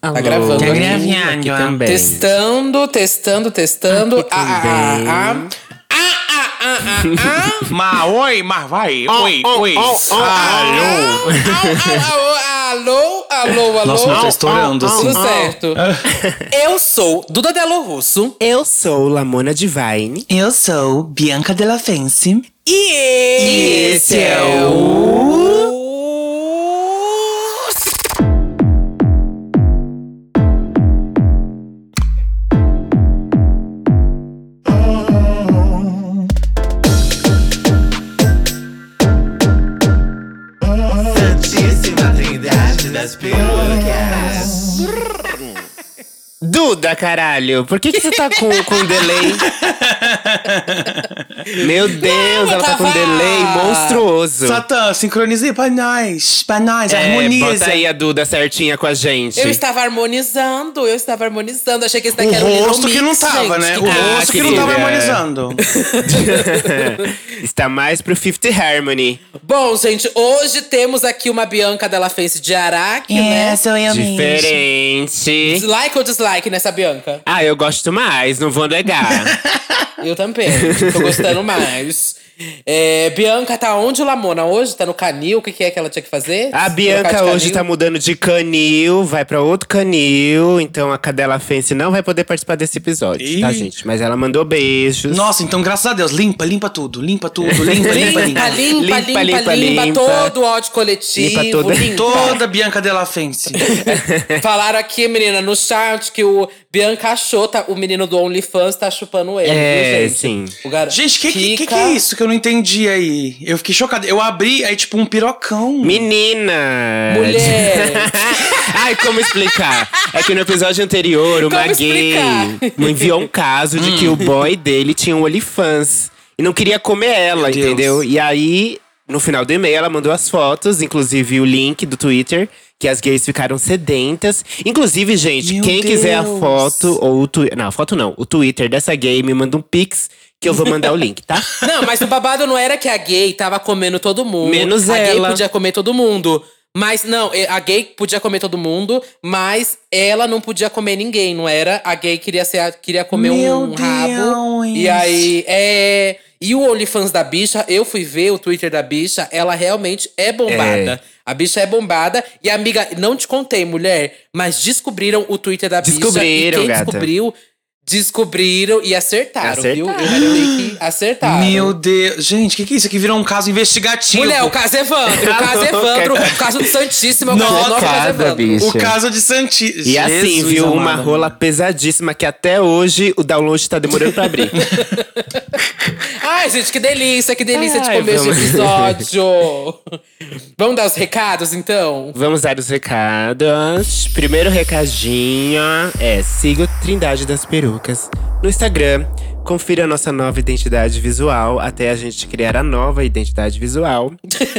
Tá gravando. Tá aqui. gravando. Aqui também. Testando, testando, testando. Ah, também. ah, ah, ah, ah, ah, ah, ah. Mas oi, mas vai. oi, oh, oi. oh, oh, Alô. Alô, alô, alô, alô. Nossa, meu tá estourando Tudo assim. certo. Eu sou Duda Delo Russo. Eu sou Lamona Divine. Eu sou Bianca Della Fence. E esse é o- Caralho, por que, que você tá com, com delay? Meu Deus, ela tá com tava- delay monstruoso. Satã, sincronizei pra nós. Pra nós, É, harmoniza. bota aí a Duda certinha com a gente. Eu estava harmonizando, eu estava harmonizando. Achei que esse O daqui era um Little rosto que Mix, não tava, gente, né? que O Ah, rosto que não tava harmonizando. Está mais pro Fifth Harmony. Bom, gente, hoje temos aqui uma Bianca Della Face de Araque, né? sou eu Diferente. Dislike ou dislike nessa Bianca? Ah, eu gosto mais, não vou negar. Eu também, tô gostando mais. É, Bianca tá onde, Lamona? Hoje? Tá no canil? O que, que é que ela tinha que fazer? A Bianca hoje tá mudando de canil, vai pra outro canil, então a Cadela Fence não vai poder participar desse episódio, tá, Ih. gente? Mas ela mandou beijos. Nossa, então graças a Deus, limpa, limpa tudo. Limpa tudo, limpa, limpa, Limpa, limpa. limpa, limpa, limpa, limpa, limpa. todo o ódio coletivo. Limpa toda- limpa. Toda Bianca Della Fence. Falaram aqui, menina, no chat que o Bianca achou, tá, o menino do OnlyFans tá chupando ele, É, viu, gente? sim. O gar... Gente, que, que, que que é isso que eu não entendi aí? Eu fiquei chocada. Eu abri, aí tipo um pirocão. Menina! Mulher. Ai, como explicar? É que no episódio anterior, uma Como gay explicar? me enviou um caso de que o boy dele tinha um OnlyFans. E não queria comer ela, Meu Deus. entendeu? E aí, no final do e-mail, ela mandou as fotos, inclusive o link do Twitter, que as gays ficaram sedentas. Inclusive, gente, Meu quem quiser a Deus. foto, ou o Twitter. Não, a foto não. O Twitter dessa gay me manda um pix que eu vou mandar o link, tá? Não, mas o babado não era que a gay tava comendo todo mundo. Menos a gay ela. podia comer todo mundo. Mas não, a gay podia comer todo mundo, mas ela não podia comer ninguém, não era? A gay queria, ser, a- queria comer Meu um rabo. Deus. E aí, é. E o OnlyFans da bicha, eu fui ver o Twitter da bicha, ela realmente é bombada. A bicha é bombada. E amiga, não te contei, mulher, mas descobriram o Twitter da bicha. Descobriram, e quem gata. descobriu, descobriram e acertaram, viu? Eu Acertaram. falei que acertaram. Meu Deus. Gente, o que, que é isso aqui? Virou um caso investigativo. Mulher, o caso Evandro, o caso Evandro, o caso do Santíssimo, é o caso Nossa, Evandro. bicho. O caso de Santi. E assim, Jesus viu? Uma rola pesadíssima que até hoje o download tá demorando pra abrir. Ai, gente, que delícia, que delícia de Ai, comer esse vamos. episódio. Vamos dar os recados, então? Vamos dar os recados. Primeiro recadinho é siga o Trindade das Perucas no Instagram. Confira a nossa nova identidade visual até a gente criar a nova identidade visual.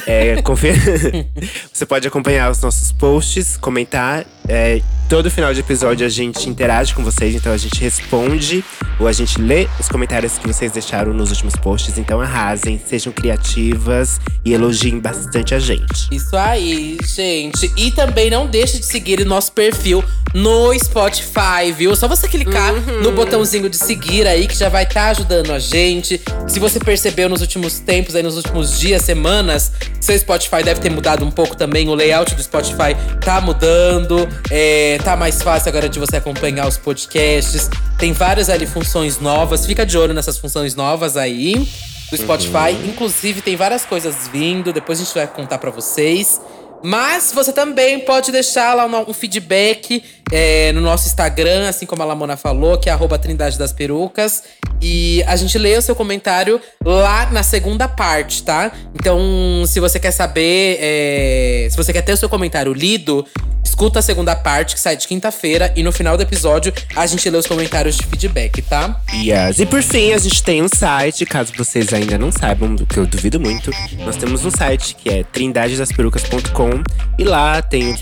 É, confira. Você pode acompanhar os nossos posts, comentar. É, todo final de episódio a gente interage com vocês, então a gente responde ou a gente lê os comentários que vocês deixaram nos últimos posts. Então arrasem, sejam criativas e elogiem bastante a gente. Isso aí, gente. E também não deixe de seguir o nosso perfil no Spotify, viu? Só você clicar no botãozinho de seguir aí, que já vai estar ajudando a gente. Se você percebeu nos últimos tempos, aí nos últimos dias, semanas, seu Spotify deve ter mudado um pouco também. O layout do Spotify tá mudando. É, tá mais fácil agora de você acompanhar os podcasts. Tem várias ali funções novas. Fica de olho nessas funções novas aí do Spotify. Inclusive, tem várias coisas vindo. Depois a gente vai contar pra vocês. Mas você também pode deixar lá um, feedback é, no nosso Instagram, assim como a Lamona falou, que é arroba Trindade das Perucas. E a gente lê o seu comentário lá na segunda parte, tá? Então, se você quer saber, é, se você quer ter o seu comentário lido, escuta a segunda parte, que sai de quinta-feira. E no final do episódio, a gente lê os comentários de feedback, tá? Yes. E por fim, a gente tem um site, caso vocês ainda não saibam, do que eu duvido muito. Nós temos um site que é trindadedasperucas.com. bom? E lá tem.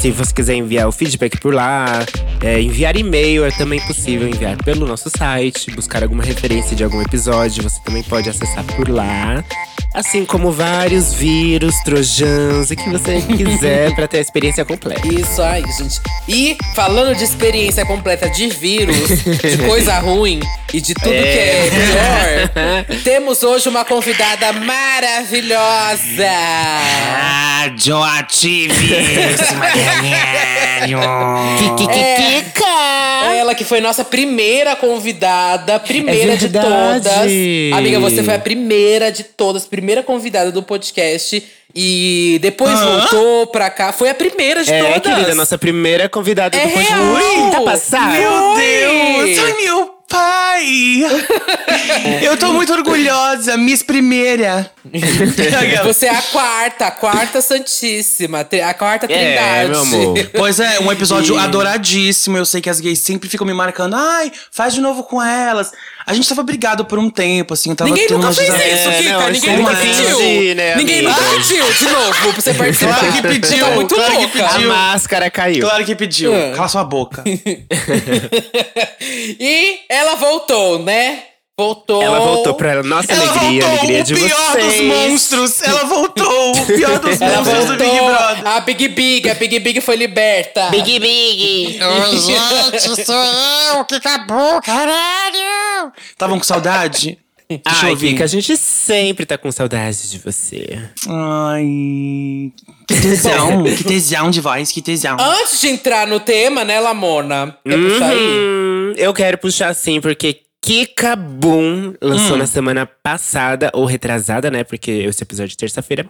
Se você quiser enviar o feedback por lá, é, enviar e-mail é também possível enviar pelo nosso site, buscar alguma referência de algum episódio, você também pode acessar por lá. Assim como vários vírus, trojans e que você quiser pra ter a experiência completa. Isso aí, gente. E falando de experiência completa de vírus, de coisa ruim e de tudo que é pior, temos hoje uma convidada maravilhosa. Radioativíssima, caralho. É ela que foi nossa primeira convidada, primeira É de todas. Amiga, você foi a primeira de todas, primeira convidada do podcast. E depois Hã? voltou pra cá. Foi a primeira de É, todas. querida, nossa primeira convidada É do podcast. real! Tá passada? Meu Oi! Deus! Ai, meu pai! Eu tô muito orgulhosa, Miss Primeira. Você é a quarta, a quarta santíssima, a quarta É, trindade. meu amor. Pois é, um episódio E- adoradíssimo. Eu sei que as gays sempre ficam me marcando. Ai, faz de novo com elas. A gente tava brigado por um tempo, assim. Eu tava Ninguém nunca fez isso, É, Kika. não, Ninguém isso nunca é pediu. né, Ninguém nunca pediu de novo pra você participar. Claro que pediu, Você tá muito claro que louca. A pediu. máscara caiu. Claro que pediu. É. Cala sua boca. e ela voltou, né? Voltou. Ela voltou pra nossa Ela alegria, voltou, alegria o de pior vocês. dos monstros. Ela voltou, o pior dos Ela monstros do Big voltou. Brother. A Big Big, a Big Big foi liberta. Big Big. Oi, gente, sou eu que acabou, caralho. Estavam com saudade? Deixa eu Ai. Kika, a gente sempre tá com saudade de você. Ai, que tesão, que tesão de voz, que tesão. Antes de entrar no tema, né, Lamona? Quer puxar aí? Eu quero puxar sim, porque Kika Boom lançou Hum. na semana passada, ou retrasada, né? Porque esse episódio de terça-feira.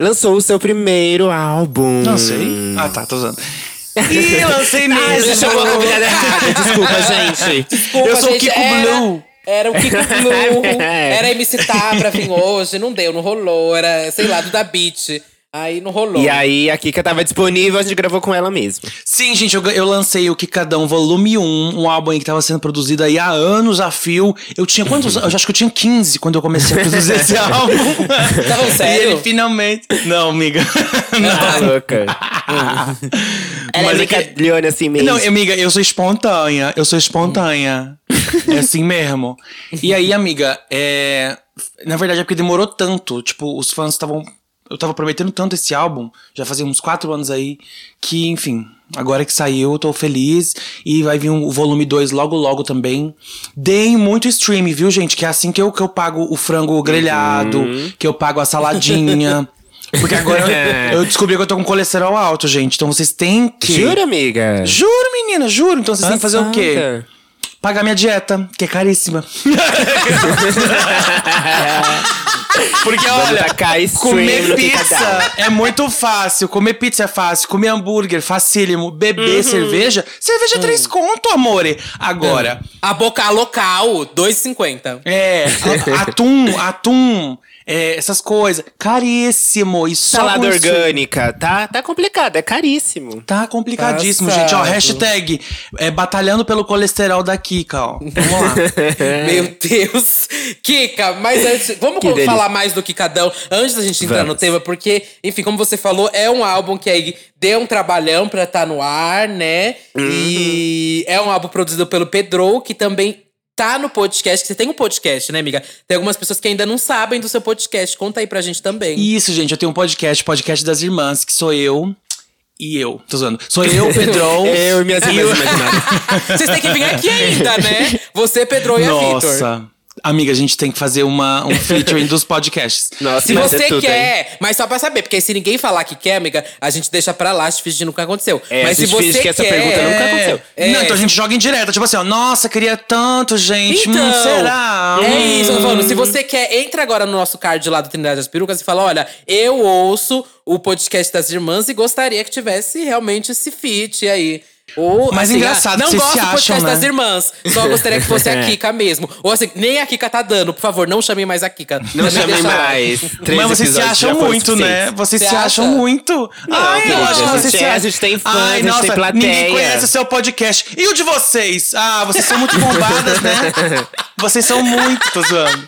Lançou o seu primeiro álbum. Não sei. Ah, tá, tô usando. Ih, lancei mesmo. Ai, você chamou a convidada errada. Desculpa, gente. Desculpa, Eu sou o gente, Kiko era- Blue. Era o Kiko Blue. era MC Tá pra vir hoje. Não deu, não rolou. Era, sei lá, do da Beat. Aí não rolou. E aí, a Kika tava disponível, a gente gravou com ela mesmo. Sim, gente, eu, eu lancei o Kikadão Volume 1, um álbum aí que tava sendo produzido aí há anos a fio. Eu tinha quantos anos? Eu acho que eu tinha 15 quando eu comecei a produzir esse álbum. Tá falando E sério? ele finalmente. Não, amiga. Tá louca. Ela Mas é é que- brincalhona assim mesmo. Não, amiga, eu sou espontânea. Eu sou espontânea. é assim mesmo. E aí, amiga, é. Na verdade é porque demorou tanto. Tipo, os fãs estavam. Eu tava prometendo tanto esse álbum, já fazia uns quatro anos aí, que, enfim, agora que saiu, eu tô feliz. E vai vir um- o volume 2 logo, logo também. Deem muito stream, viu, gente? Que é assim que eu, que eu pago o frango grelhado, que eu pago a saladinha. Porque agora eu, eu descobri que eu tô com colesterol alto, gente. Então vocês têm que. Jura, amiga? Juro, menina, juro. Então vocês têm que fazer o quê? Passada. Pagar minha dieta, que é caríssima. Porque olha, comer pizza é muito fácil. Comer pizza é fácil. Comer hambúrguer, facílimo. Beber cerveja. Cerveja é três conto, amore. Agora, A boca local, 2,50. é. Atum, atum. É, essas coisas. Caríssimo. E só Salada isso- orgânica, tá, tá complicado, é caríssimo. Tá complicadíssimo, Passado. gente. Ó, hashtag é, batalhando pelo colesterol da Kika, ó. Vamos lá. Meu Deus. Kika, mas antes, vamos Que co- delícia. falar mais do Kikadão antes da gente entrar no Vamos. tema, porque, enfim, como você falou, é um álbum que aí deu um trabalhão pra estar no ar, né? E é um álbum produzido pelo Pedro, que também tá no podcast. que Você tem um podcast, né, amiga? Tem algumas pessoas que ainda não sabem do seu podcast. Conta aí pra gente também. Isso, gente, eu tenho um podcast, podcast das irmãs, que sou eu e eu. Tô zoando. Sou eu, Pedrão. Eu e minhas irmãs imaginárias. Vocês têm que vir aqui ainda, né? Você, Pedro e a Vitor. Nossa. Amiga, a gente tem que fazer uma, um featuring dos podcasts. Nossa, Se você ser tudo, hein? quer, mas só pra saber, porque se ninguém falar que quer, amiga, a gente deixa pra lá, se finge que nunca aconteceu. É, mas a se gente você que essa quer, pergunta nunca É. aconteceu. É, Não, então a gente joga em direto. Tipo assim, ó. Nossa, queria tanto, gente. Então, Hum, será? É Hum. isso, eu tô falando. Se você quer, entra agora no nosso card lá do Trindade das Perucas e fala: olha, eu ouço o podcast das irmãs e gostaria que tivesse realmente esse feat aí. Ou, Mas assim, engraçado ah, Não vocês gosto se do podcast acham, né? das irmãs. Só gostaria que fosse a Kika mesmo. Ou assim, nem a Kika tá dando. Por favor, não chamem mais a Kika. Não Também chamem deixa mais. Três Mas vocês se episódios já acham foram muito, né? suficientes. Vocês Você se acha? acham muito. Ai, querida, eu acho que a vocês gente se é- a acham. gente tem fãs, Ai, a gente nossa, tem plateia. Ninguém conhece o seu podcast. E o de vocês? Ah, vocês são muito bombadas, né? Vocês são muito, tô zoando.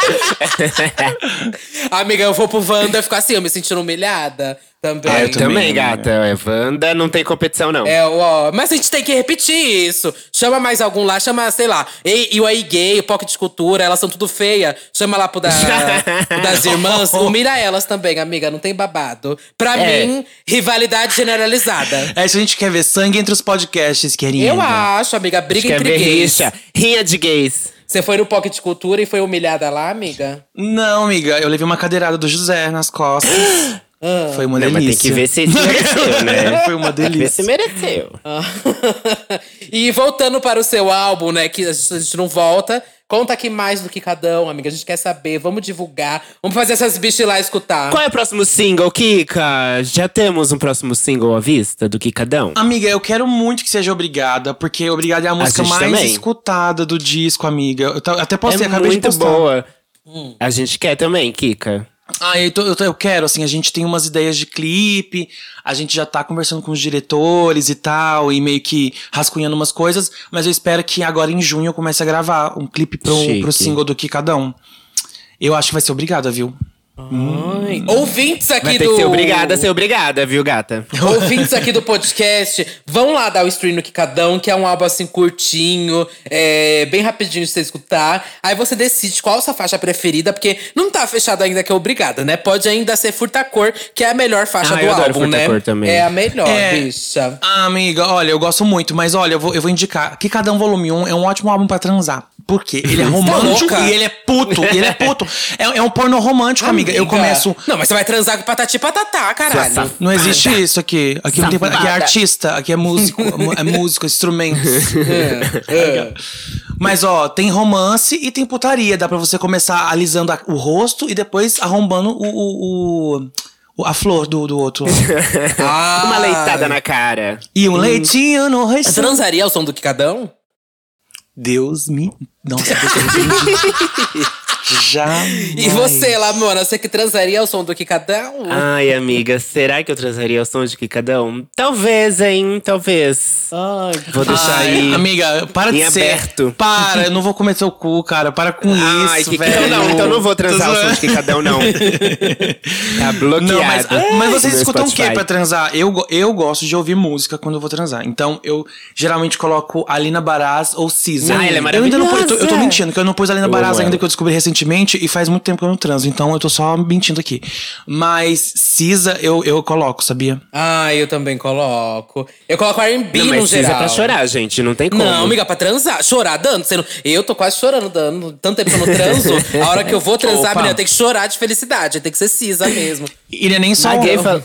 Amiga, eu vou pro Wanda e ficar assim, eu me sentindo humilhada. Também. Ah, eu Eu também, também, gata. É, Wanda não tem competição, não. É, ó, mas a gente tem que repetir isso. Chama mais algum lá, chama, sei lá, e, e o aí gay, o Pocket de Cultura, elas são tudo feia. Chama lá pro, da, pro das irmãs, humilha elas também, amiga, não tem babado. Pra É. mim, rivalidade generalizada. É, se a gente quer ver sangue entre os podcasts, querida. Eu acho, amiga, briga Quer entre ver gays. rixa? Rinha de gays. Você foi no Pocket de Cultura e foi humilhada lá, amiga? Não, amiga, eu levei uma cadeirada do José nas costas. Foi uma Não, mas delícia. tem que ver se se mereceu, né? Foi uma Tem que ver se delícia. mereceu. e voltando para o seu álbum, né? Que a gente a gente não volta. Conta aqui mais do que cada um, amiga. A gente quer saber. Vamos divulgar. Vamos fazer essas bichas lá escutar. Qual é o próximo single, Kika? Já temos um próximo single à vista do Kikadão? Amiga, eu quero muito que seja Obrigada, porque Obrigada é a música gente mais também. escutada do disco, amiga. Eu até postei, é acabei de muito postar. boa. A gente quer também, Kika. Ah, eu, tô- eu, tô- eu quero, assim, a gente tem umas ideias de clipe, a gente já tá conversando com os diretores e tal, e meio que rascunhando umas coisas, mas eu espero que agora em junho eu comece a gravar um clipe pro, Chique. pro single do Kikadão. Eu acho que vai ser obrigada, viu? Ai, Ouvintes aqui Vai ter do. que ser obrigada a ser obrigada, viu, gata? Ouvintes aqui do podcast, vão lá dar o stream no Kikadão, que é um álbum assim curtinho, é, bem rapidinho de você escutar. Aí você decide qual a sua faixa preferida, porque não tá fechado ainda que é obrigada, né? Pode ainda ser Furtacor, que é a melhor faixa Ah, do eu adoro álbum, né? Também. É a melhor, É. bicha. Ah, amiga, olha, eu gosto muito, mas olha, eu vou, eu vou indicar Um Volume 1 é um ótimo álbum pra transar. Por quê? Ele é romântico e ele é puto. e ele é puto. É, é um porno romântico, amiga. Eu começo. Não, mas você vai transar com patati e patatá, caralho. Sua Não existe isso aqui. Aqui, não tem, aqui é Safada. artista, aqui é músico, é músico, instrumentos. Mas ó, tem romance e tem putaria. Dá pra você começar alisando a- o rosto e depois arrombando o, o- o- o- a flor do, do outro. Ah. Uma leitada na cara. e um leitinho no rosto. transaria ao som do Kikadão? Deus me. Nossa, Deus me. Já. E você, Lamona, você que transaria ao som do Kikadão? Ai, amiga, será que eu transaria o som de Kikadão? Talvez, hein? Talvez. Ai, Vou deixar Ai, aí. Amiga, para em de ser. aberto. Para, eu não vou comer seu cu, cara. Para com Ai, isso, que velho. Então não, então não vou transar o som de. Kikadão, não. Tá bloqueado. Não, mas, mas vocês escutam o que pra transar? Eu, eu gosto de ouvir música quando eu vou transar. Então, eu geralmente coloco Alina Baraz ou Cisa. Ah, ela é Eu ainda não pus- eu, tô, eu tô maravilhosa. mentindo, que eu não pus Alina Baraz ainda, que eu descobri recentemente. E faz muito tempo que eu não transo. Então, eu tô só mentindo aqui. Mas Cisa, eu, eu coloco, sabia? Ah, eu também coloco. Eu coloco R&B Não, no mas precisa geral. pra chorar, gente. Não tem como. Não, amiga, pra transar. Chorar dando. Não... Eu tô quase chorando dando. Tanto tempo que eu não transo. A hora que eu vou transar, menina, eu tenho que chorar de felicidade. Tem que ser cisa mesmo. E ele é nem só. Fal-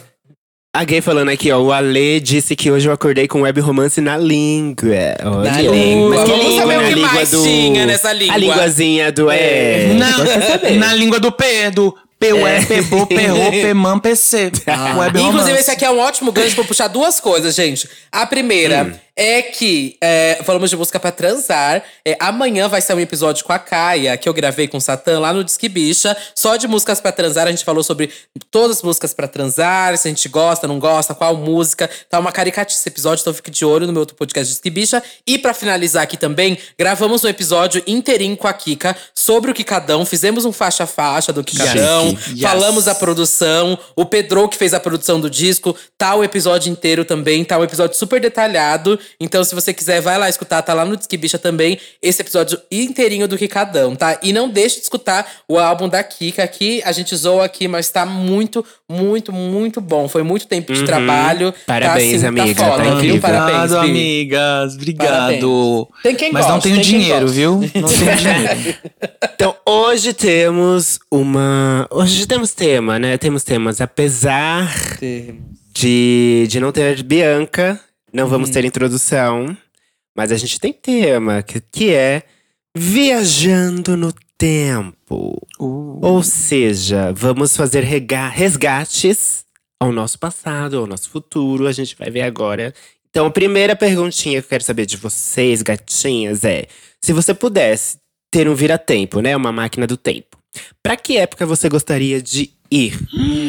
a gay falando aqui, ó. O Ale disse que hoje eu acordei com web romance na língua. Olha. Na língua. Mas que Vamos língua? saber o Na que língua mais do... tinha nessa língua. A linguazinha do é. Na, na língua do P, do P, U, E, P, Bo, P, Ro, P, Man, P, C. Web Inclusive, esse aqui é um ótimo gancho pra puxar duas coisas, gente. A primeira Hum. É que é, falamos de música pra transar. É, amanhã vai ser um episódio com a Caia, que eu gravei com o Satã lá no Disque Bicha. Só de músicas pra transar. A gente falou sobre todas as músicas pra transar, se a gente gosta, não gosta, qual música. Tá uma caricatice esse episódio, então fique de olho no meu outro podcast Disque Bicha. E pra finalizar aqui também, gravamos um episódio inteirinho com a Kika sobre o Kikadão. Fizemos um faixa a faixa do Kikadão. Yes. Falamos da produção. O Pedro, que fez a produção do disco, tá o episódio inteiro também. Tá um episódio super detalhado. Então, se você quiser, vai lá escutar. Tá lá no Disque Bicha também. Esse episódio inteirinho do Kikadão, tá? E não deixe de escutar o álbum da Kika. Aqui, a gente zoa aqui, mas tá muito, muito, muito bom. Foi muito tempo de trabalho. Parabéns, tá, assim, amiga, Tá foda, tá viu? incrível. Parabéns, Obrigado, Bi. amigas. Obrigado. Parabéns. Tem quem Mas não gosta, tenho tem quem dinheiro, viu? Não tenho dinheiro. Então, hoje temos uma. Hoje temos tema, né? Temos temas. Apesar de, de não ter Bianca, não vamos ter introdução. Mas a gente tem tema, que, que é Viajando no Tempo. Ou seja, vamos fazer resgates ao nosso passado, ao nosso futuro. A gente vai ver agora. Então, a primeira perguntinha que eu quero saber de vocês, gatinhas, é: se você pudesse ter um vira-tempo, né? Uma máquina do tempo. Pra que época você gostaria de ir?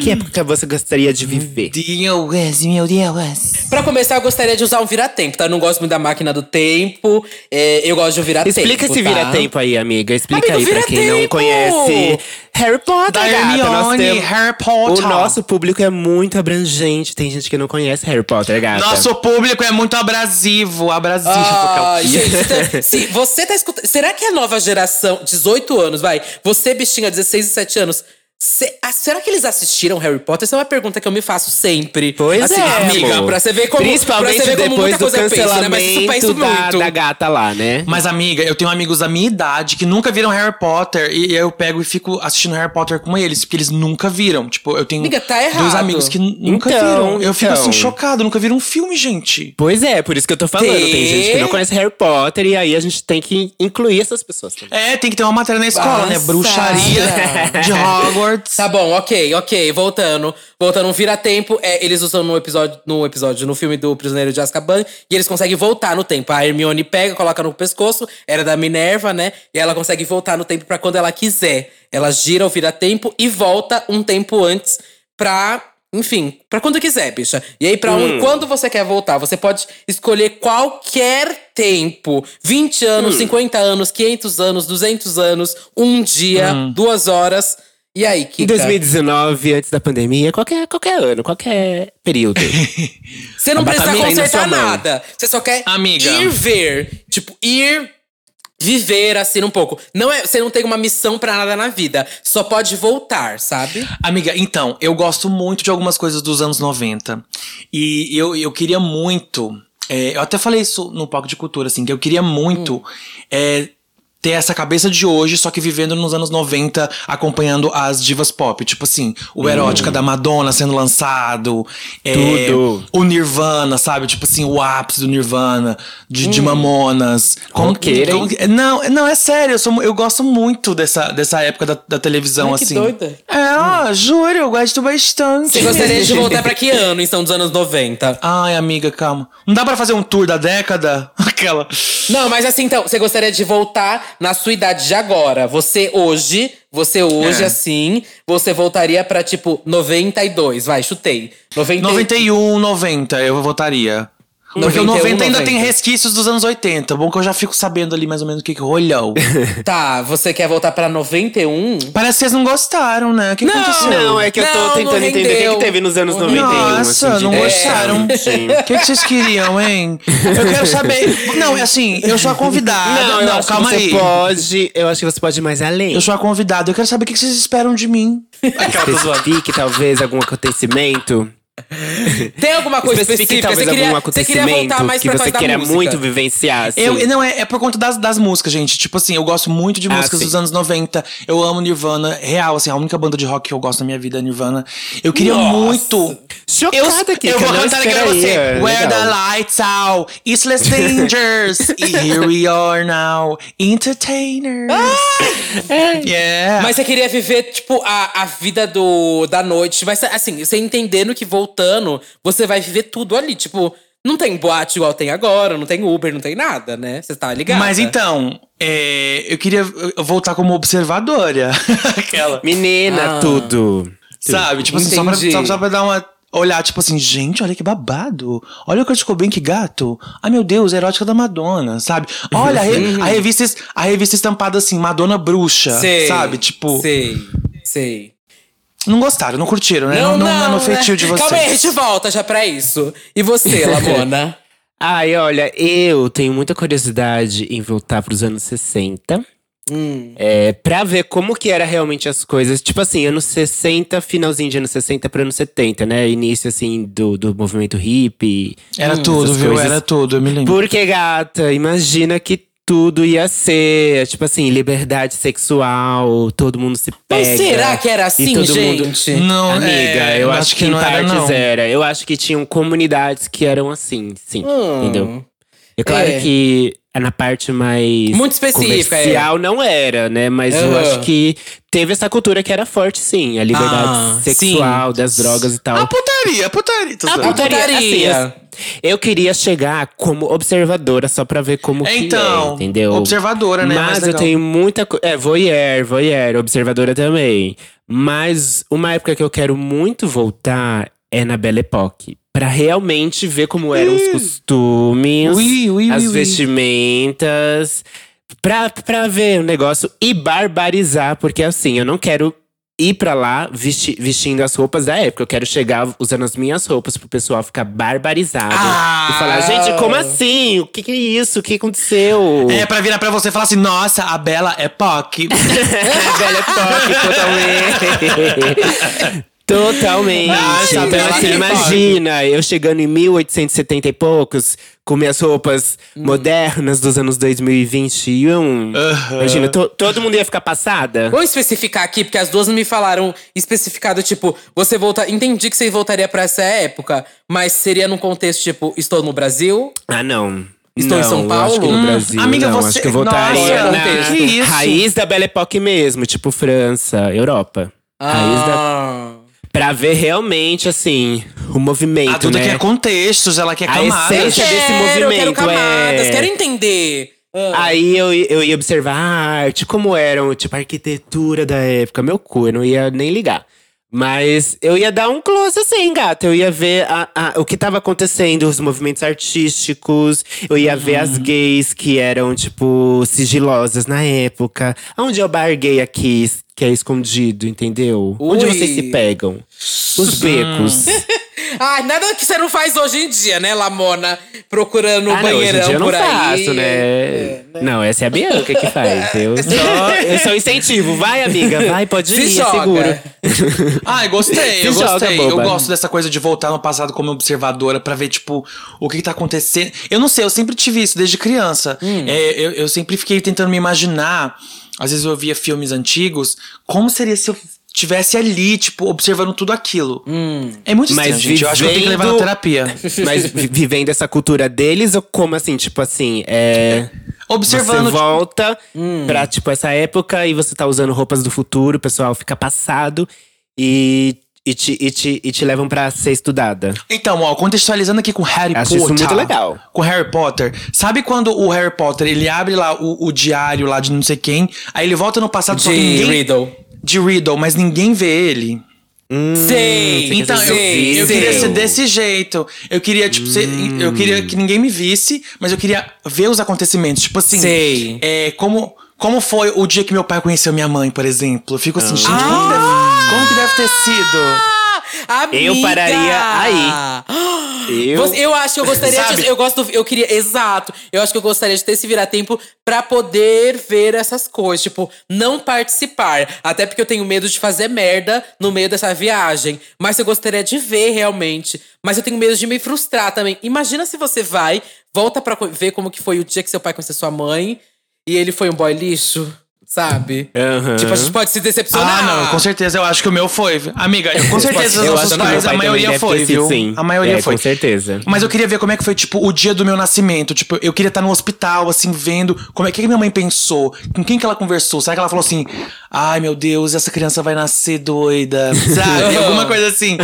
Que época você gostaria de viver? Deus, meu Deus. Pra começar, eu gostaria de usar um vira-tempo, tá? Eu não gosto muito da máquina do tempo. é, eu gosto de um vira-tempo. Explica esse tá? vira-tempo aí, amiga. Explica Amigo, aí pra quem não conhece Harry Potter, Da gata. Hermione, temos- Harry Potter. O nosso público é muito abrangente. Tem gente que não conhece Harry Potter, gata. Nosso público é muito abrasivo, abrasivo. Eu- gente, então, se você tá escutando. Será que a nova geração, 18 anos, vai? Você, bichinha, 16 e 7 anos. Se- ah, será que eles assistiram Harry Potter? Essa é uma pergunta que eu me faço sempre. Pois assim, é, amiga, amor. pra você ver como. Principalmente pra você ver como depois muita do coisa eu penso, né? Mas isso cancelamento penso da, muito. da gata lá, né? Mas, amiga, eu tenho amigos da minha idade que nunca viram Harry Potter e eu pego e fico assistindo Harry Potter com eles, porque eles nunca viram. Tipo, eu tenho Amiga, tá errado. dois amigos que nunca Então, viram. Eu fico então. assim, chocado, nunca viram um filme, gente. Pois é, por isso que eu tô falando. Tem Tem. gente que não conhece Harry Potter e aí a gente tem que incluir essas pessoas também. É, tem que ter uma matéria na escola, né? Nossa. Bruxaria de Hogwarts. Tá bom, ok, ok. Voltando. Voltando, um vira-tempo. É, eles usam no episódio, no episódio, no filme do Prisioneiro de Azkaban. E eles conseguem voltar no tempo. A Hermione pega, coloca no pescoço. Era da Minerva, né? E ela consegue voltar no tempo pra quando ela quiser. Ela gira o vira-tempo e volta um tempo antes pra… Enfim, pra quando quiser, bicha. E aí, pra um, quando você quer voltar, você pode escolher qualquer tempo. 20 anos, 50 anos, 500 anos, 200 anos, um dia, duas horas. E aí, Kika? Em 2019, antes da pandemia, qualquer, qualquer ano, qualquer período. Você não precisa consertar nada. Você só quer Amiga. ir ver. Tipo, ir viver assim um pouco. Não é, você não tem uma missão pra nada na vida. Só pode voltar, sabe? Amiga, então, eu gosto muito de algumas coisas dos anos 90. E eu, eu queria muito. é, eu até falei isso no palco de cultura, assim, que eu queria muito é, ter essa cabeça de hoje, só que vivendo nos anos 90, acompanhando as divas pop. Tipo assim, o Erótica da Madonna sendo lançado. é, Tudo. o Nirvana, sabe? Tipo assim, o ápice do Nirvana, de, de Mamonas. Como- não, não, é sério, eu, sou, eu gosto muito dessa, dessa época da, da televisão, Ai, que assim. doida. É, ó, juro, eu gosto bastante. Você gostaria de voltar pra que ano, então, dos anos 90? Ai, amiga, calma. Não dá pra fazer um tour da década? Aquela. Não, mas assim, então, você gostaria de voltar na sua idade de agora. Você hoje, você hoje, É. assim, você voltaria pra, tipo, 92. Vai, chutei. 90... 91, 90, eu votaria. Porque o 91, 90 ainda tem 90. resquícios dos anos 80. Bom que eu já fico sabendo ali mais ou menos o que que rolhou. Tá, você quer voltar pra 91? Parece que vocês não gostaram, né? O que aconteceu? Não, é que eu tô Não, não tentando entender o que, que teve nos anos 91. Nossa, assim, não gostaram. O que, que vocês queriam, hein? Eu quero saber. Não, é assim, eu sou a convidada. Não, Não, calma aí. pode. Eu acho que você pode ir mais além. Eu sou a convidada, eu quero saber o que que vocês esperam de mim. Aquela. Especifique talvez algum acontecimento. Tem alguma coisa Especifique específica? talvez Você queria, algum você queria acontecimento voltar mais que pra você queira muito vivenciar. assim. Eu, não, é, é por conta das, das músicas, gente. Tipo assim, eu gosto muito de Ah, músicas sim. dos anos 90. Eu amo Nirvana. Real, assim, a única banda de rock que eu gosto na minha vida é Nirvana. Eu queria Nossa. muito. Chocada, eu, Kika, eu vou cantar aqui pra você. é Where legal. the lights out, it's less dangerous. E Here we are now, entertainers. Yeah. Mas você queria viver, tipo, a, a vida do, da noite. Mas, assim, você entendendo que voltando, você vai viver tudo ali. Tipo, não tem boate igual tem agora, não tem Uber, não tem nada, né? Você tá ligado? Mas então, é, eu queria voltar como observadora. Aquela. Menina, Ah. tudo. Sabe? Tipo assim, só pra, só, só pra dar uma. Olhar, tipo assim, gente, olha que babado. Olha o Kurt Cobain, que gato. Ai, meu Deus, erótica da Madonna, sabe? Olha, a, re- a revista, a revista estampada assim, Madonna bruxa, Sei, sabe? Tipo, Sei, sei. Não gostaram, não curtiram, né? Não, não, é no né? feitio de vocês. Calma aí, a gente volta já pra isso. E você, Lamona? Ai, olha, eu tenho muita curiosidade em voltar pros anos 60. hum. É, pra ver como que era realmente as coisas. Tipo assim, anos 60, finalzinho de anos 60 pra anos 70, né? Início, assim, do, do movimento hippie. Era tudo, essas viu? coisas. Era tudo, eu me lembro. Porque, gata, imagina que tudo ia ser, tipo assim, liberdade sexual, todo mundo se pega. Mas será que era e assim, todo mundo- gente? Não, Amiga, é, eu acho que, em não era, partes não. era. Eu acho que tinham comunidades que eram assim, sim. Hum. Entendeu? É claro É. que é na parte mais Muito específica, é. comercial não era, né? Mas eu acho que teve essa cultura que era forte, sim. A liberdade Ah, sexual, das drogas e tal. A putaria, a putaria. A putaria, putaria. assim, eu, eu queria chegar como observadora só pra ver como que Então, é, entendeu? observadora, né? Mas eu tenho muita coisa. É, voyeur, voyeur, observadora também. Mas uma época que eu quero muito voltar é na Belle Époque. Pra realmente ver como eram os costumes, Ui, ui, as ui, vestimentas. Pra, pra ver o negócio e barbarizar. Porque assim, eu não quero ir pra lá vesti- vestindo as roupas da época. Eu quero chegar usando as minhas roupas pro pessoal ficar barbarizado. Ah! E falar, gente, como assim? O que, que é isso? O que aconteceu? É, pra virar pra você e falar assim, nossa, a Bela é POC. Bela toque, totalmente. Totalmente. Nossa, então, Bela assim, imagina, eu chegando em 1870 e poucos, com minhas roupas modernas dos anos 2021. Aham. Imagina, to- todo mundo ia ficar passada. Vou especificar aqui, porque as duas não me falaram especificado, tipo, você volta. Entendi que você voltaria pra essa época, mas seria num contexto, tipo, estou no Brasil? Ah, não. Estou em Não, São eu Acho que Paulo? no Hum, Brasil, amiga, não, você- acho que eu voltaria Nossa, na que isso? raiz da Belle Époque mesmo, tipo França, Europa. Raiz da Ah. Pra ver realmente, assim, o movimento, A Duda né? quer contextos, ela quer A camadas. essência desse Quero, movimento, quero camadas, é. quero entender. Ah. Aí eu, eu ia observar a arte, como eram, tipo, a arquitetura da época. Meu cu, eu não ia nem ligar. Mas eu ia dar um close assim, gata. Eu ia ver a- a- o que tava acontecendo, os movimentos artísticos. Eu ia ver as Uhum. gays que eram, tipo, sigilosas na época. Onde é o bar gay aqui, que é escondido, entendeu? Onde Ui. vocês se pegam? Os becos. Ai, nada que você não faz hoje em dia, né, Lamona? Procurando o Ah, não, hoje em banheirão dia eu não por aí. faço, né? É, né? Não, essa é a Bianca que faz. Eu só, eu só incentivo. Vai, amiga, vai, pode Se ir, é joga. seguro. Ai, gostei, Se eu joga, gostei. eu gosto dessa coisa de voltar no passado como observadora pra ver, tipo, o que, que tá acontecendo. Eu não sei, eu sempre tive isso desde criança. Hum. É, eu, eu sempre fiquei tentando me imaginar. Às vezes eu via filmes antigos, como seria se eu tivesse ali, tipo, observando tudo aquilo. É muito Mas estranho, gente. Eu acho que eu tenho que levar na vivendo- terapia. Mas vi- vivendo essa cultura deles, ou como assim? Tipo assim, é. Observando. Você tipo, volta pra, tipo, essa época e você tá usando roupas do futuro, o pessoal fica passado e, e, te, e, te, e te levam pra ser estudada. Então, ó, contextualizando aqui com Harry Acho isso Potter. muito legal. Com Harry Potter. Sabe quando o Harry Potter, ele abre lá o, o diário lá de não sei quem, aí ele volta no passado, só que De ninguém... Riddle. De Riddle, mas ninguém vê ele. sei, Então, eu, sei, eu sei. queria ser desse jeito. Eu queria, tipo, ser, eu queria que ninguém me visse, mas eu queria ver os acontecimentos. Tipo assim, Sei. É, como, como foi o dia que meu pai conheceu minha mãe, por exemplo. Eu fico assim, gente, como, Ah! deve, como que deve ter sido? Amiga! Eu pararia aí. Eu, Eu acho que eu gostaria de, eu gosto eu queria exato eu acho que eu gostaria de ter esse vira-tempo pra poder ver essas coisas tipo não participar até porque eu tenho medo de fazer merda no meio dessa viagem mas eu gostaria de ver realmente mas eu tenho medo de me frustrar também imagina se você vai volta pra ver como que foi o dia que seu pai conheceu sua mãe e ele foi um boy lixo sabe Aham. tipo a gente pode se decepcionar Ah, não, com certeza eu acho que o meu foi. Amiga, eu- com certeza os eu nossos pais, pai a maioria foi, viu? sim. A maioria É, foi. com certeza. Mas eu queria ver como é que foi, tipo, o dia do meu nascimento. Tipo, eu queria estar no hospital, assim, vendo como é que, que minha mãe pensou, com quem que ela conversou. Será que ela falou assim, ai meu Deus, essa criança vai nascer doida? Sabe? Alguma coisa assim.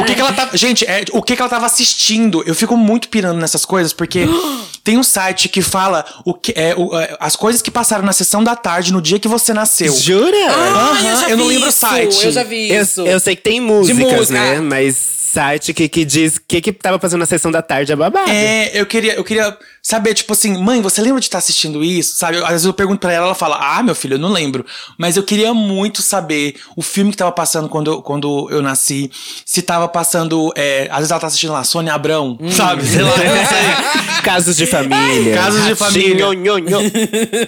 O que que ela tava. Gente, é, o que que ela tava assistindo? Eu fico muito pirando nessas coisas, porque tem um site que fala o que, é, o- é, as coisas que passaram na sessão da tarde no dia que você nasceu. Jura? Ah, Aham, eu, já eu não vi lembro o site. eu já vi Eu, isso eu sei que tem músicas, música. né? Mas site que, que diz o que, que tava fazendo na sessão da tarde é babado. É, eu queria, eu queria saber, tipo assim, mãe, você lembra de estar assistindo isso? Sabe? Às vezes eu pergunto pra ela, ela fala, ah, meu filho, eu não lembro. Mas eu queria muito saber o filme que tava passando quando, eu- quando eu nasci. Se tava passando. é, às vezes ela tá assistindo lá, Sônia Abrão, sabe? Sei lá, não sei. Casos de família. Casos de família. Ratinho, nho, nho.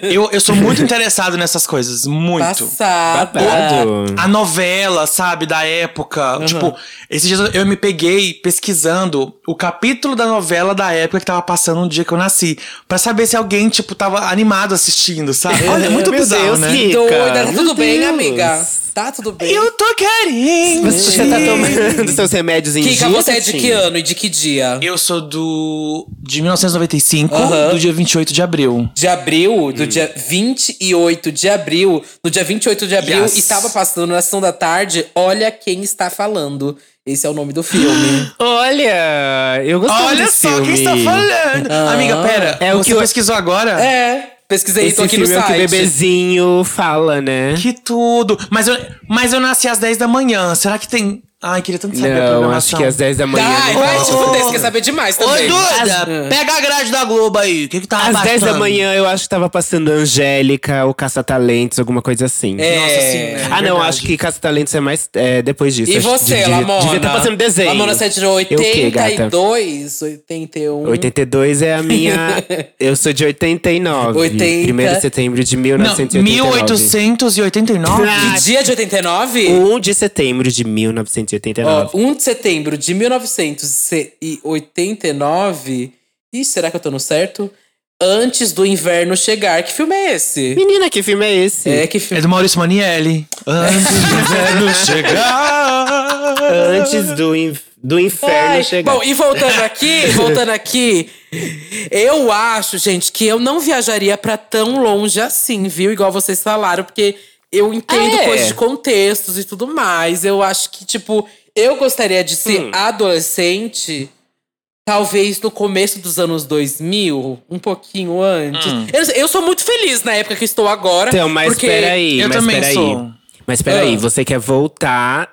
Eu, eu sou muito interessado nessas coisas, muito. Passada. Babado. A novela, sabe, da época. Tipo, esses dias eu me peguei pesquisando o capítulo da novela da época que tava passando no dia que eu nasci. Pra saber se alguém, tipo, tava animado assistindo, sabe? Olha, é muito Meu bizarro, Deus, né? que- Doida, tá tudo bem, amiga? Tá tudo bem. Eu tô querendo. Você tá tomando seus remédios em Kika, dia, você é de que ano e de que dia? Eu sou do. de 1995, Aham. do dia 28 de abril. De abril, Hum. do dia 28 de abril. No dia 28 de abril, Yes. e tava passando na sessão da tarde, Olha Quem Está Falando. Esse é o nome do filme. Olha, eu gostei Olha desse só filme. quem está falando. Amiga, pera. É o que eu- pesquisou agora? é, pesquisei, Esse tô aqui no filme é o que o site. bebezinho fala, né? Que tudo. Mas eu, mas eu nasci às 10 da manhã. Será que tem. Ai, queria tanto saber a Não, programação. acho que às 10 da manhã. Ai, não vai tá. te fuder, você quer saber demais Ô, também. doida! Pega a grade da Globo aí. O que que tá Às 10 da manhã eu acho que tava passando Angélica ou Caça-Talentos, alguma coisa assim. É. Nossa, sim, né? ah, não, Verdade. acho que Caça-Talentos é mais é, depois disso. E Acho que você, devia, Lamona? Devia estar passando desenho. Lamona, você é de Eu o quê, gata? 82, 81. 82 é a minha. eu sou de 89. 80. 1 de setembro de Não, 1989. 1889? Ah, Que dia de 89? 1 de setembro de Ó, 1989. 1 de setembro de 1989. Ih, será que eu tô no certo? Antes do inverno chegar. Que filme é esse? Menina, que filme é esse? É, que É filme. do Maurício Manielli. Antes do inverno chegar. Antes do, in- do inferno Ai, chegar. Bom, e voltando aqui, voltando aqui, eu acho, gente, que eu não viajaria pra tão longe assim, viu? Igual vocês falaram, porque eu entendo Ah, é? coisas de contextos e tudo mais. Eu acho que, tipo, eu gostaria de ser Hum. adolescente. Talvez no começo dos anos 2000, um pouquinho antes. Eu, eu sou muito feliz na época que estou agora. Então, mas peraí, Eu mas também peraí. sou. Mas peraí, Ah. você quer voltar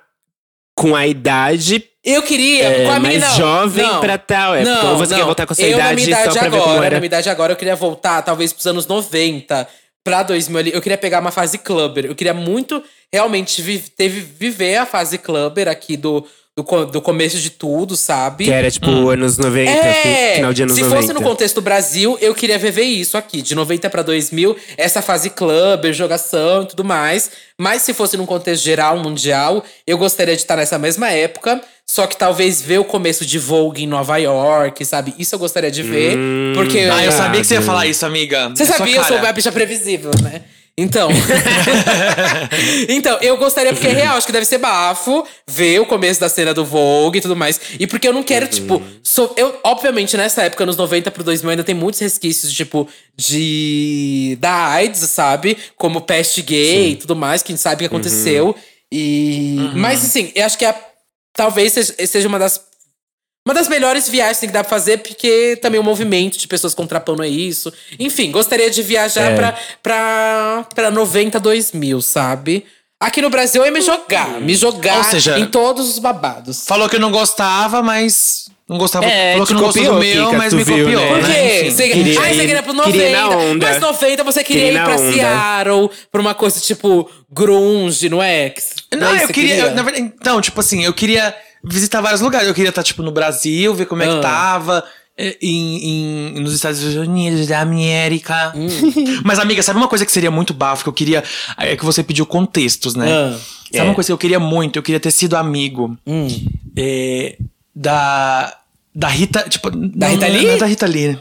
com a idade Eu queria, É, com a mais menina. jovem pra tal época, ou você quer voltar com a sua eu, idade na minha idade só pra ver como agora, era? Na minha idade agora, eu queria voltar, talvez, pros anos 90, pra 2000 ali. Eu queria pegar uma fase clubber. Eu queria muito, realmente, vi- ter, viver a fase clubber aqui do, do, do começo de tudo, sabe? Que era tipo anos 90, É, fi- final de anos se 90. fosse no contexto do Brasil, eu queria viver isso aqui, de 90 pra 2000, essa fase clubber, jogação e tudo mais. Mas se fosse num contexto geral, mundial, eu gostaria de estar nessa mesma época. Só que talvez ver o começo de Vogue em Nova York, sabe? Isso eu gostaria de ver. porque. Ah, eu Ah, sabia que você ia falar isso, amiga. Você É sabia, eu sou uma bicha previsível, né? Então. então, eu gostaria, porque é real, acho que deve ser bafo ver o começo da cena do Vogue e tudo mais. E porque eu não quero, tipo. sou- eu, obviamente, nessa época, nos 90 pro 2000, ainda tem muitos resquícios, tipo, de. da AIDS, sabe? Como peste gay e tudo mais, que a gente sabe que aconteceu. E. Mas, assim, eu acho que a, talvez seja uma das uma das melhores viagens que dá pra fazer, porque também o movimento de pessoas contrapondo é isso. Enfim, gostaria de viajar É. pra, pra, pra 90, 2000, sabe? Aqui no Brasil eu ia me jogar. Me jogar seja- em todos os babados. Falou que não gostava, mas. Não gostava. É, falou que não gostou do copiou, meu, Kika, mas me viu, copiou, né? Por quê? Você, Queria ah, ir- você queria pro queria ir 90. na onda. Mas 90 você queria Queria ir pra onda. Seattle, pra uma coisa tipo grunge, não é? Não, é isso eu que queria. eu, na verdade, então, tipo assim, eu queria visitar vários lugares. Eu queria estar, tipo, no Brasil, ver como é Ah. que tava. eh, Em, em- nos Estados Unidos da América. Hum. Mas, amiga, sabe uma coisa que seria muito bafo que eu queria. É que você pediu contextos, né? Ah. Sabe É. uma coisa que eu queria muito? Eu queria ter sido amigo Hum. eh, da. Da Rita. Tipo, da Rita Lee? Não, é da Rita Lee.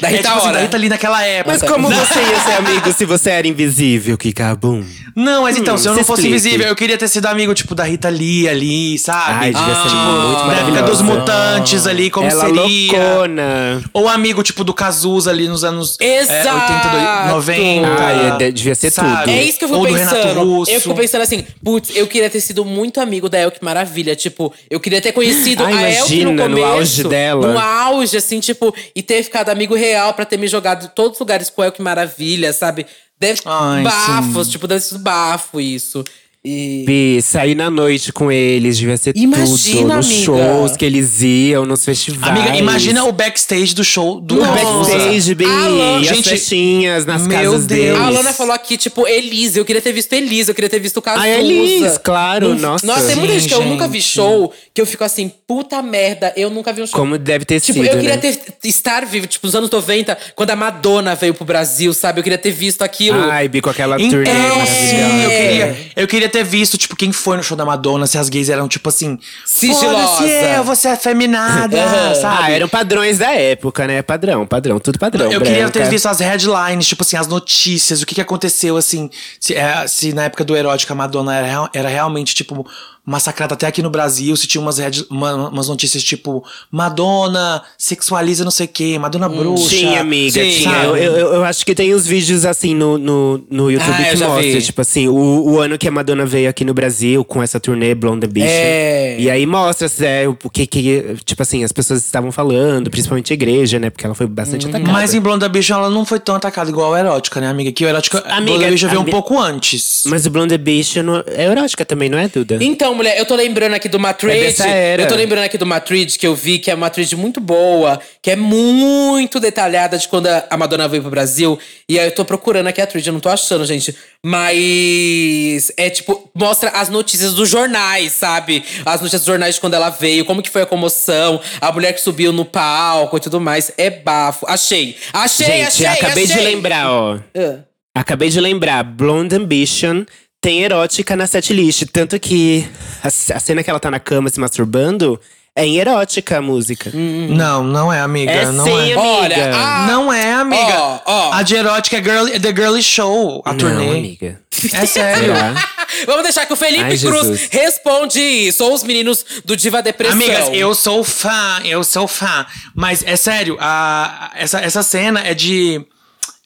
Da É, Rita tipo assim, da Rita Lee naquela época. Mas como você ia ser amigo se você era invisível, Kikabum? Não, mas então, Hum, se eu se não fosse explique. invisível, eu queria ter sido amigo, tipo, da Rita Lee ali, sabe? Ai, devia ser Ah, muito Da época dos mutantes ali, como Ela seria. loucona. Ou amigo, tipo, do Cazuza ali nos anos é, Exato! 80, 90. Ai, de- devia ser sabe? tudo. É isso que eu fico Ou do Renato pensando. Russo. Eu fico pensando assim, putz, eu queria ter sido muito amigo da Elke Maravilha. Tipo, eu queria ter conhecido Ai, a Elke no imagina, no começo. auge dela. No auge, assim, tipo, e ter ficado amigo real pra ter me jogado em todos os lugares com a Elke Maravilha, sabe? Deve Ai, bafos, sim. tipo, deve ser bafo isso. E. Bi, sair na noite com eles devia ser Imagina, tudo. Nos amiga. shows que eles iam, nos festivais. Amiga, imagina o backstage do show do No backstage, Bi. E as gente, festinhas nas meu casas Deus. deles. A Alana falou aqui, tipo, Elise. Eu queria ter visto Elise, eu queria ter visto o Cazuza. Ah, Elis, claro, Não- nossa. Nossa, tem muita gente que eu nunca vi show, que eu fico assim, puta merda, eu nunca vi um show. Como deve ter Tipo, sido, eu queria né? ter, estar vivo, tipo, nos anos 90, quando a Madonna veio pro Brasil, sabe? Eu queria ter visto aquilo. Ai, Bi, com aquela Então, turnê sim, maravilhosa. eu queria, eu queria ter visto, tipo, quem foi no show da Madonna, se as gays eram, tipo assim. Sigilosa. "Foda-se eu, você é feminada, Aham. sabe? Ah, eram padrões da época, né? Padrão, padrão, tudo padrão. Eu queria ter branca. visto as headlines, tipo assim, as notícias, o que, que aconteceu, assim, se, é, se na época do erótica a Madonna era, era realmente, tipo, massacrada até aqui no Brasil, se tinha umas, head- uma- umas notícias tipo, Madonna sexualiza não sei o quê, Madonna bruxa. Tinha, amiga, Sim, tinha. Eu, eu, eu acho que tem os vídeos assim no, no, no YouTube Ah, que já mostra, vi. tipo assim, o, o ano que a Madonna veio aqui no Brasil com essa turnê Blonde Beach. É. E aí mostra é, o que, que, tipo assim, as pessoas estavam falando, principalmente a igreja, né? Porque ela foi bastante atacada. Mas em Blonda Bicho ela não foi tão atacada igual a erótica, né, amiga? Que o erótica, Amiga, Blonda Bicho veio um pouco antes. Mas o Blonde Beach não- é erótica também, não é, Duda? Então, mulher, eu tô lembrando aqui do Matrid. É eu tô lembrando aqui do Matrid que eu vi, que é uma Matrid muito boa, que é muito detalhada de quando a Madonna veio pro Brasil. E aí eu tô procurando aqui a Trid, eu não tô achando, gente. Mas é tipo, mostra as notícias dos jornais, sabe? As notícias dos jornais de quando ela veio, como que foi a comoção, a mulher que subiu no palco e tudo mais. É bafo. Achei. Achei, Gente, achei. acabei de achei. lembrar, ó. Ah. Acabei de lembrar, Blonde Ambition tem erótica na setlist. Tanto que a, a cena que ela tá na cama se masturbando é em erótica a música. Não, não é, amiga. É não sim, é. amiga. Olha, a- Não é, amiga. Ó, ó. A de erótica é, girly, The Girly Show, a Não, turnê. amiga. É sério. Vamos deixar que o Felipe Ai, Cruz Jesus. responde isso. Ou os meninos do Diva Depressão. Amigas, eu sou fã, eu sou fã. Mas é sério, a, essa, essa cena é de.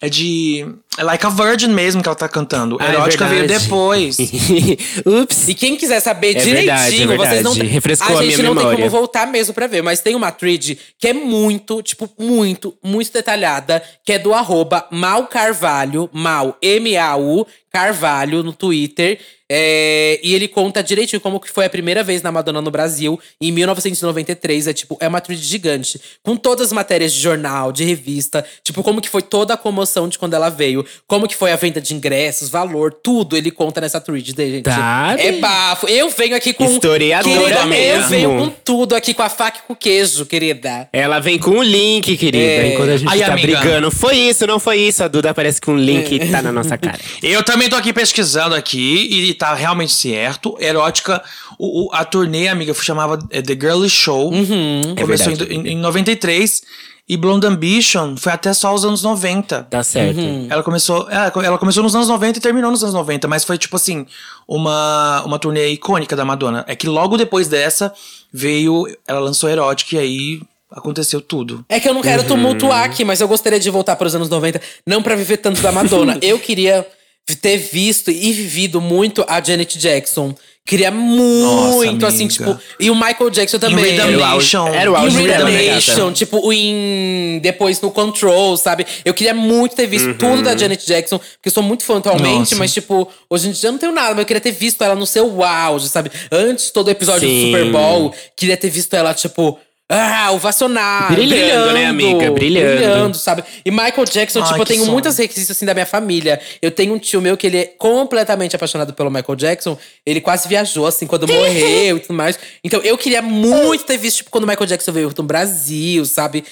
É de. É Like a Virgin mesmo que ela tá cantando. Ah, é Erótica veio verdade. depois. Ups. E quem quiser saber É direitinho, verdade, é vocês não. Refrescou a a gente minha não tem memória. como voltar mesmo pra ver, mas tem uma thread que é muito, tipo, muito, muito detalhada, que é do arroba Mal Carvalho, Mal, M-A-U, Carvalho, no Twitter. É, e ele conta direitinho como que foi a primeira vez na Madonna no Brasil, em 1993. É tipo, é uma thread gigante, com todas as matérias de jornal, de revista, tipo, como que foi toda a comoção de quando ela veio, como que foi a venda de ingressos, valor, tudo ele conta nessa thread, gente. Tá. É bafo. Eu venho aqui com. Historiadora querida, Eu mesmo. venho com tudo aqui, com a faca e com o queijo, querida. Ela vem com o link, querida. É. Enquanto a gente Aí, tá amiga. brigando. Foi isso, não foi isso. A Duda aparece com o link e tá na nossa cara. Eu também tô aqui pesquisando aqui e tá realmente certo. Erótica, o, o- a turnê, amiga, chamava é, The Girly Show. Começou É verdade. em, em 93. E Blonde Ambition foi até só os anos 90. Tá certo. Ela começou, ela, ela começou nos anos 90 e terminou nos anos 90, mas foi tipo assim, uma, uma turnê icônica da Madonna. É que logo depois dessa veio, ela lançou Erótica e aí aconteceu tudo. É que eu não quero Uhum. tumultuar aqui, mas eu gostaria de voltar para os anos 90, não pra viver tanto da Madonna. eu queria ter visto e vivido muito a Janet Jackson. Queria muito, Nossa, assim, tipo. E o Michael Jackson também. Era o auge-. Era o auge né, gata? Nation, tipo, em, depois no Control, sabe? Eu queria muito ter visto tudo da Janet Jackson, porque eu sou muito fã atualmente, Nossa. mas, tipo, hoje em dia eu não tenho nada, mas eu queria ter visto ela no seu auge, sabe? Antes todo o episódio Sim. do Super Bowl, queria ter visto ela, tipo. Ah, ovacionar. Brilhando, né, amiga? Brilhando. Brilhando, sabe? E Michael Jackson, Ai, tipo, eu tenho sonho. muitas requisitos assim da minha família. Eu tenho um tio meu que ele é completamente apaixonado pelo Michael Jackson. Ele quase viajou, assim, quando morreu e tudo mais. Então eu queria muito ter visto, tipo, quando o Michael Jackson veio no Brasil, sabe?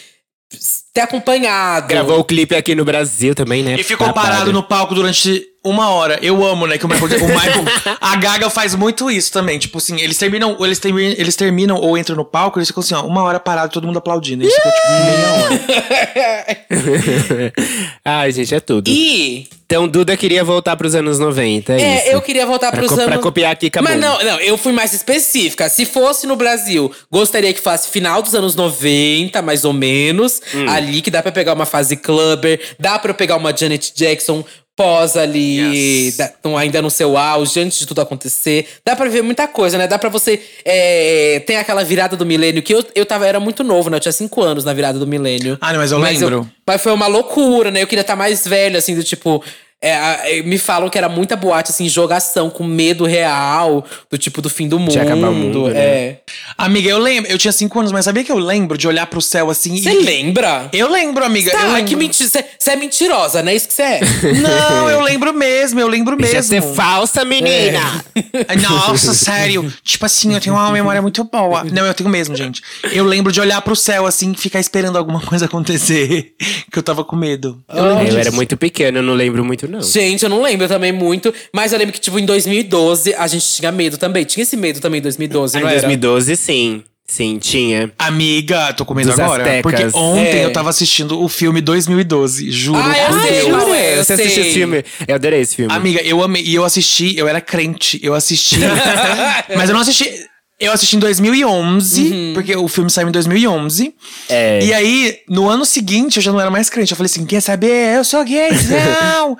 Ter acompanhado. Gravou o clipe aqui no Brasil também, né? E ficou Babado. parado no palco durante uma hora. Eu amo, né? Que o Michael, o Michael a Gaga faz muito isso também. Tipo assim, eles terminam, eles terminam, eles terminam ou entram no palco, eles ficam assim, ó, uma hora parado, todo mundo aplaudindo. Eles ficam tipo meia hora. Ai, gente, é tudo. E Então, Duda queria voltar pros anos 90, é, É, isso. eu queria voltar Pra pros co- anos. pra copiar aqui, acabou. Mas não, não, eu fui mais específica. Se fosse no Brasil, gostaria que fosse final dos anos 90, mais ou menos. Hum. Ali, que dá pra pegar uma fase clubber, dá pra eu pegar uma Janet Jackson pós ali, Yes. da- não- ainda no seu auge, antes de tudo acontecer. Dá pra ver muita coisa, né? Dá pra você. É, tem aquela virada do milênio, que eu, eu tava, era muito novo, né? Eu tinha cinco anos na virada do milênio. Ah, não, mas eu lembro. Mas foi uma loucura, né? Eu queria estar mais velho, assim, do tipo. É, é, me falam que era muita boate, assim, jogação, com medo real, do tipo do fim do mundo. De acabar o mundo, né? É. Amiga, eu lembro, eu tinha cinco anos, mas sabia que eu lembro de olhar pro céu assim Você e. lembra? Eu lembro, amiga. Tá, eu ai, lembro. que mentira. Você é mentirosa, né? Isso que você é. Não, eu lembro mesmo, eu lembro mesmo. ser falsa, menina! Ai, Nossa, sério. Tipo assim, eu tenho uma memória muito boa. Não, eu tenho mesmo, gente. Eu lembro de olhar pro céu assim e ficar esperando alguma coisa acontecer. Que eu tava com medo. Eu lembro Eu disso. era muito pequeno, eu não lembro muito, não. Gente, eu não lembro também muito, mas eu lembro que, tipo, em 2012 a gente tinha medo também. Tinha esse medo também em 2012, Ah, não em era? 2012, sim. Sim, tinha. Amiga, tô comendo Dos agora. Aztecas. Porque ontem É. eu tava assistindo o filme 2012, juro. Ah, eu por sei Deus. é, eu Você sei. assistiu esse filme? Eu adorei esse filme. Amiga, eu amei. E eu assisti, eu era crente. Eu assisti. mas eu não assisti. Eu assisti em 2011, porque o filme saiu em 2011. É. E aí, no ano seguinte, eu já não era mais crente. Eu falei assim: quer saber? Eu sou gay, não!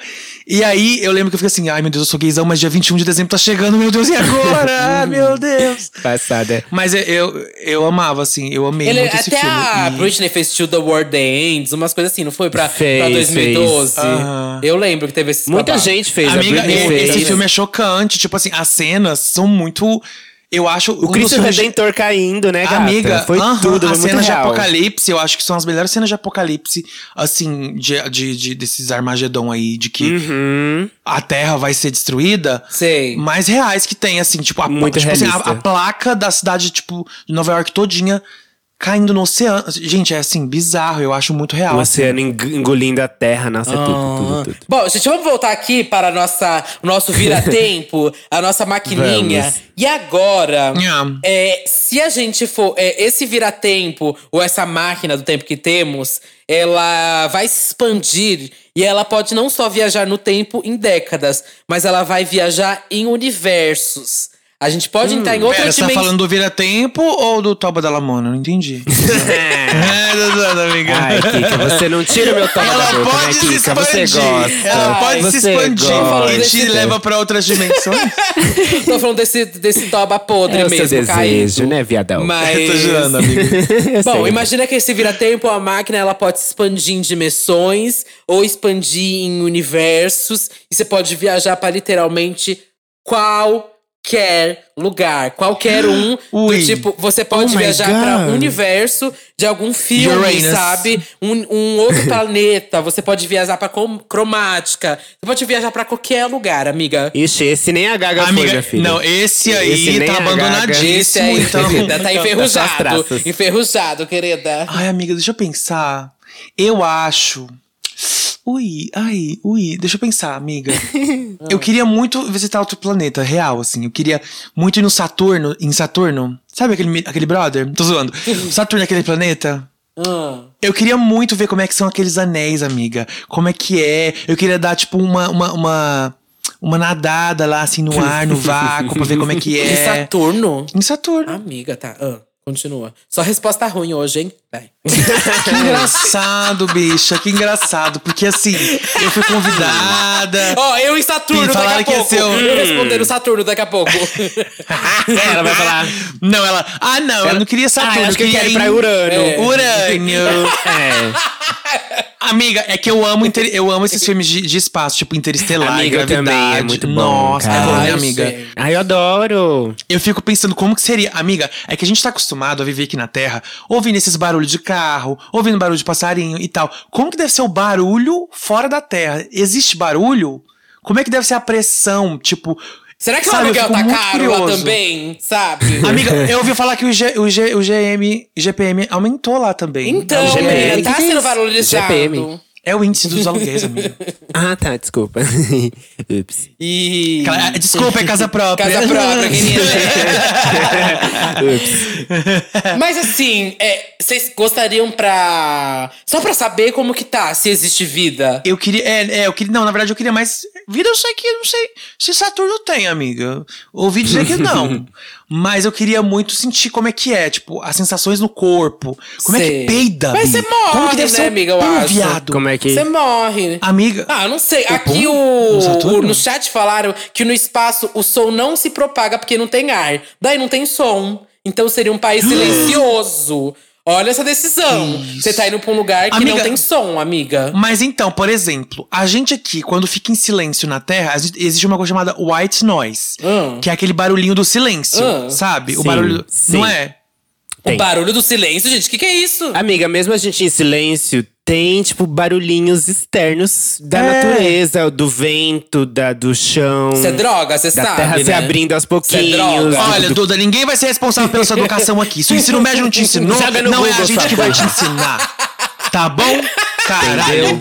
e aí, eu lembro que eu fiquei assim: ai meu Deus, eu sou gaysão, mas dia 21 de dezembro tá chegando, meu Deus, e agora? Ah, meu Deus! Passada. Mas eu, eu, eu amava, assim, eu amei Ele, muito esse até filme. a E- Britney fez Till the World Ends, umas coisas assim, não foi? Pra, Fez, pra 2012. fez. Aham. Eu lembro que teve esses Muita babados. gente fez. Amiga, a Britney fez. esse filme é chocante. Tipo assim, as cenas são muito. Eu acho. O Cristo Redentor caindo, né, gata? Amiga, Foi aham, tudo, as foi muito cenas de apocalipse, eu acho que são as melhores cenas de apocalipse, assim, de, de, de- desses Armagedon aí, de que Uhum. a Terra vai ser destruída. Sei. Mais reais que tem, assim, tipo, a, Muito tipo assim, a, a placa da cidade, tipo, de Nova York todinha caindo no oceano. Gente, é assim, bizarro, eu acho muito real. O assim. oceano eng- engolindo a terra. Nossa, é tudo, tudo, Ah. tudo. Bom, gente, vamos voltar aqui para a nossa, o nosso vira-tempo, a nossa maquininha. Vamos. E agora, Nham. é, se a gente for. é, esse vira-tempo, ou essa máquina do tempo que temos, ela vai se expandir e ela pode não só viajar no tempo em décadas, mas ela vai viajar em universos. A gente pode entrar em outra Pera, você tá dimensão. falando do Vira-Tempo ou do Toba da Lamona? Não entendi. é, tô zoando, amiga. Ai, Kika, você não tira meu da Ela boca, pode né, se Kika? Você expandir. gosta. Ela pode se expandir gosta. e te leva pra outras dimensões. Tô falando desse, desse toba podre É o seu mesmo, desejo, caído. né, viadão? Mas... Eu tô jurando, amiga. Eu Bom, imagina que esse vira-tempo, a máquina, ela pode se expandir em dimensões ou expandir em universos. E você pode viajar para literalmente qualquer lugar. Qualquer um. do tipo, você pode Oh viajar para um universo de algum filme, Uranus. sabe? Um, um outro planeta. Você pode viajar para cromática. Você pode viajar para qualquer lugar, amiga. Ixi, esse nem a Gaga foi, Amiga, minha filha. não, esse aí Esse nem tá abandonadíssimo, Esse aí, então. querida, tá Das enferrujado. traças. Enferrujado, querida. Ai, amiga, deixa eu pensar. Eu acho. Ui, ai, ui, deixa eu pensar, amiga. eu queria muito visitar outro planeta, real, assim. Eu queria muito ir no Saturno, em Saturno. Sabe aquele, aquele brother? Tô zoando. Saturno é aquele planeta? Ah. Eu queria muito ver como é que são aqueles anéis, amiga. Como é que é. Eu queria dar, tipo, uma. uma, uma... Uma nadada lá, assim, no ar, no vácuo, pra ver como é que Em é. Saturno? Em Saturno. Amiga, tá. Ah, continua. Só resposta ruim hoje, hein? Vai. Que engraçado, bicha, que engraçado. Porque assim, eu fui convidada. Ó, eu em Saturno E daqui a pouco. ser um- Eu respondendo Saturno daqui a pouco. Ela vai falar. Não, ela. Ah, não, eu não queria Saturno. Ah, acho que eu eu queria ir pra Urano. É. Urânio. É. Amiga, é que eu amo, inter- eu amo esses filmes de, de espaço, tipo Interestelar, Amiga, eu Gravidade. também, é muito bom, Nossa, cara. é bom, né, Ai, amiga? Ai, eu adoro. Eu fico pensando como que seria. Amiga, é que a gente tá acostumado a viver aqui na Terra, ouvindo esses barulhos de carro, ouvindo barulho de passarinho e tal. Como que deve ser o barulho fora da Terra? Existe barulho? Como é que deve ser a pressão? Tipo. Será que o sabe, eu aluguel tá caro lá também? Sabe? Amiga, eu ouvi falar que o, G, o, G, o GM, GPM aumentou lá também. Então, É o é, tá é sendo valorizado. GPM. É o índice dos aluguéis, amiga. Ah, tá, desculpa. Ups. E. Aquela- Desculpa, é casa própria. Casa própria, querida. Ups. Mas assim, é, vocês gostariam pra. Só pra saber como que tá, se existe vida. Eu queria. É, é, eu queria. Não, na verdade, eu queria mais. Vida eu sei que eu não sei se Saturno tem, amiga. Ouvi dizer que não. Mas eu queria muito sentir como é que é, tipo, as sensações no corpo. Como é que peida, Mas você morre, como que deve né, ser um amiga, eu acho. viado? Como é que. Você morre. Amiga. Ah, eu não sei. Aqui o, No Saturno? o- no chat falaram que no espaço o som não se propaga porque não tem ar. Daí não tem som. Então seria um país silencioso. Olha essa decisão. Você tá indo pra um lugar que não Amiga- tem som, amiga. Mas então, por exemplo, a gente aqui, quando fica em silêncio na Terra, existe uma coisa chamada white noise. Hum. Que é aquele barulhinho do silêncio, Ah. sabe? o Sim, barulho. sim. Não é? Tem. O barulho do silêncio, gente, o que, que é isso? Amiga, mesmo a gente em silêncio, tem, tipo, barulhinhos externos da É. natureza, do vento, da, do chão. Isso é droga, você da sabe. terra se né? abrindo aos pouquinhos. droga. do- Olha, do- Duda, ninguém vai ser responsável pela sua educação aqui. Se o ensino médio não te ensinou, não é a gente que vai te ensinar. Tá bom? Caralho.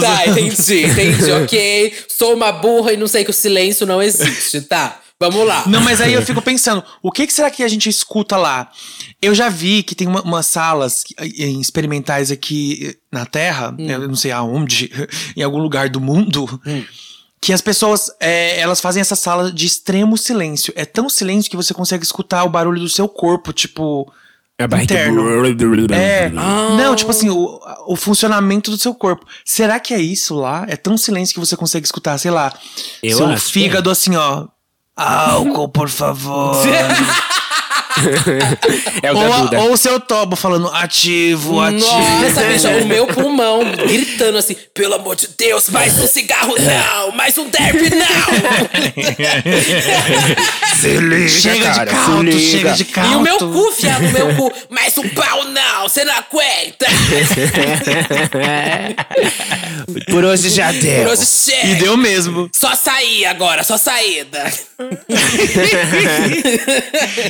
Tá, entendi, entendi, ok. Sou uma burra e não sei que o silêncio não existe, tá? Vamos lá. Não, mas aí eu fico pensando, o que, que será que a gente escuta lá? Eu já vi que tem uma- umas salas em experimentais aqui eh, na Terra, Hum. eu não sei aonde, em algum lugar do mundo, que as pessoas é, elas fazem essa sala de extremo silêncio. É tão silêncio que você consegue escutar o barulho do seu corpo, tipo. A barriga- Interno. É. Ah. Não, tipo assim, o, o funcionamento do seu corpo. Será que é isso lá? É tão silêncio que você consegue escutar, sei lá, Eu seu acho que fígado assim, ó. Álcool, por favor. É o ou, da a- Duda. ou o seu tobo falando ativo, ativo. Nossa, bicha, o meu pulmão gritando assim: pelo amor de Deus, mais um cigarro não, mais um derby não. Se liga, Chega cara, de se caldo, liga. chega de caldo. E o meu cu, fiado, o meu cu, mais um pau não, você não aguenta. Por hoje já deu. Por hoje chega. E deu mesmo. Só sair agora, só saída.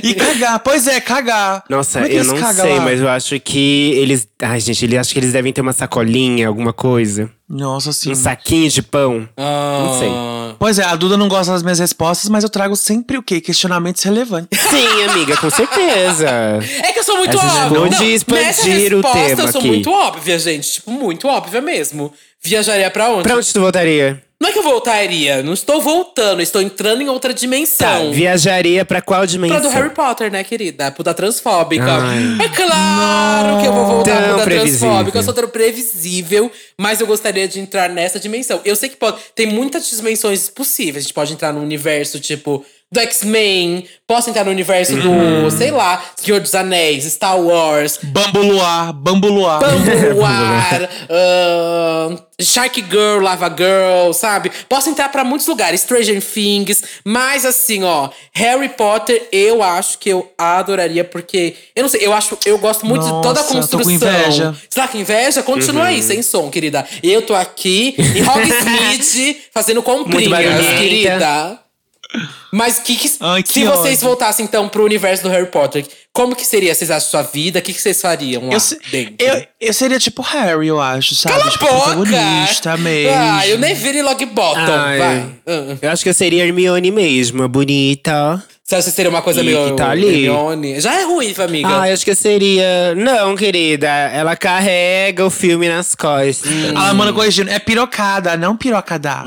E cagar. Pois é, cagar. Nossa, é eu não sei, lá? mas eu acho que eles. Ai, gente, ele acho que eles devem ter uma sacolinha, alguma coisa. Nossa, sim. Um saquinho de pão. Não sei. Pois é, a Duda não gosta das minhas respostas, mas eu trago sempre o quê? Questionamentos relevantes. Sim, amiga, com certeza. É que eu sou muito A gente óbvia. não de expandir nessa o resposta tema eu sou aqui. muito óbvia, gente. Tipo, muito óbvia mesmo. Viajaria pra onde? Pra onde tu voltaria? Não é que eu voltaria, não estou voltando, estou entrando em outra Tá, dimensão. viajaria pra qual Pra dimensão? do Harry Potter, né, querida? Pro da transfóbica. Ai. É claro que eu vou voltar Tão pro da previsível. transfóbica. Eu sou tão previsível, mas eu gostaria de entrar nessa dimensão. Eu sei que pode. Tem muitas dimensões possíveis. A gente pode entrar no universo, tipo, do X-Men. Posso entrar no universo Uhum. do, sei lá, Senhor dos Anéis, Star Wars. Bambu luar, bambu luar. Bambuar, ahn, Shark Girl, Lava Girl, sabe? Posso entrar pra muitos lugares, Stranger Things, mas assim, ó, Harry Potter, eu acho que eu adoraria, porque, eu não sei, eu acho, eu gosto muito de toda a Nossa, tô com construção. inveja. Será que inveja? Continua aí, sem som, querida. Eu tô aqui em Hogsmeade fazendo comprinhas, querida. Mas que, que Ai, que se vocês ódio. voltassem então pro universo do Harry Potter, como que seria, vocês acham, sua vida? O que, que vocês fariam lá Eu, se- dentro? eu, eu seria tipo Harry, eu acho, sabe? Cala a tipo, boca! protagonista mesmo. Ah, eu nem virei Logbottom, Ai, vai. Ah. Eu acho que eu seria Hermione mesmo, a bonita. Você acha que seria uma coisa E meio que tá ali. Hermione? Já é ruim, amiga. Ah, eu acho que eu seria. Não, querida. Ela carrega o filme nas costas. A Amanda corrigindo, é pirocada, não pirocada.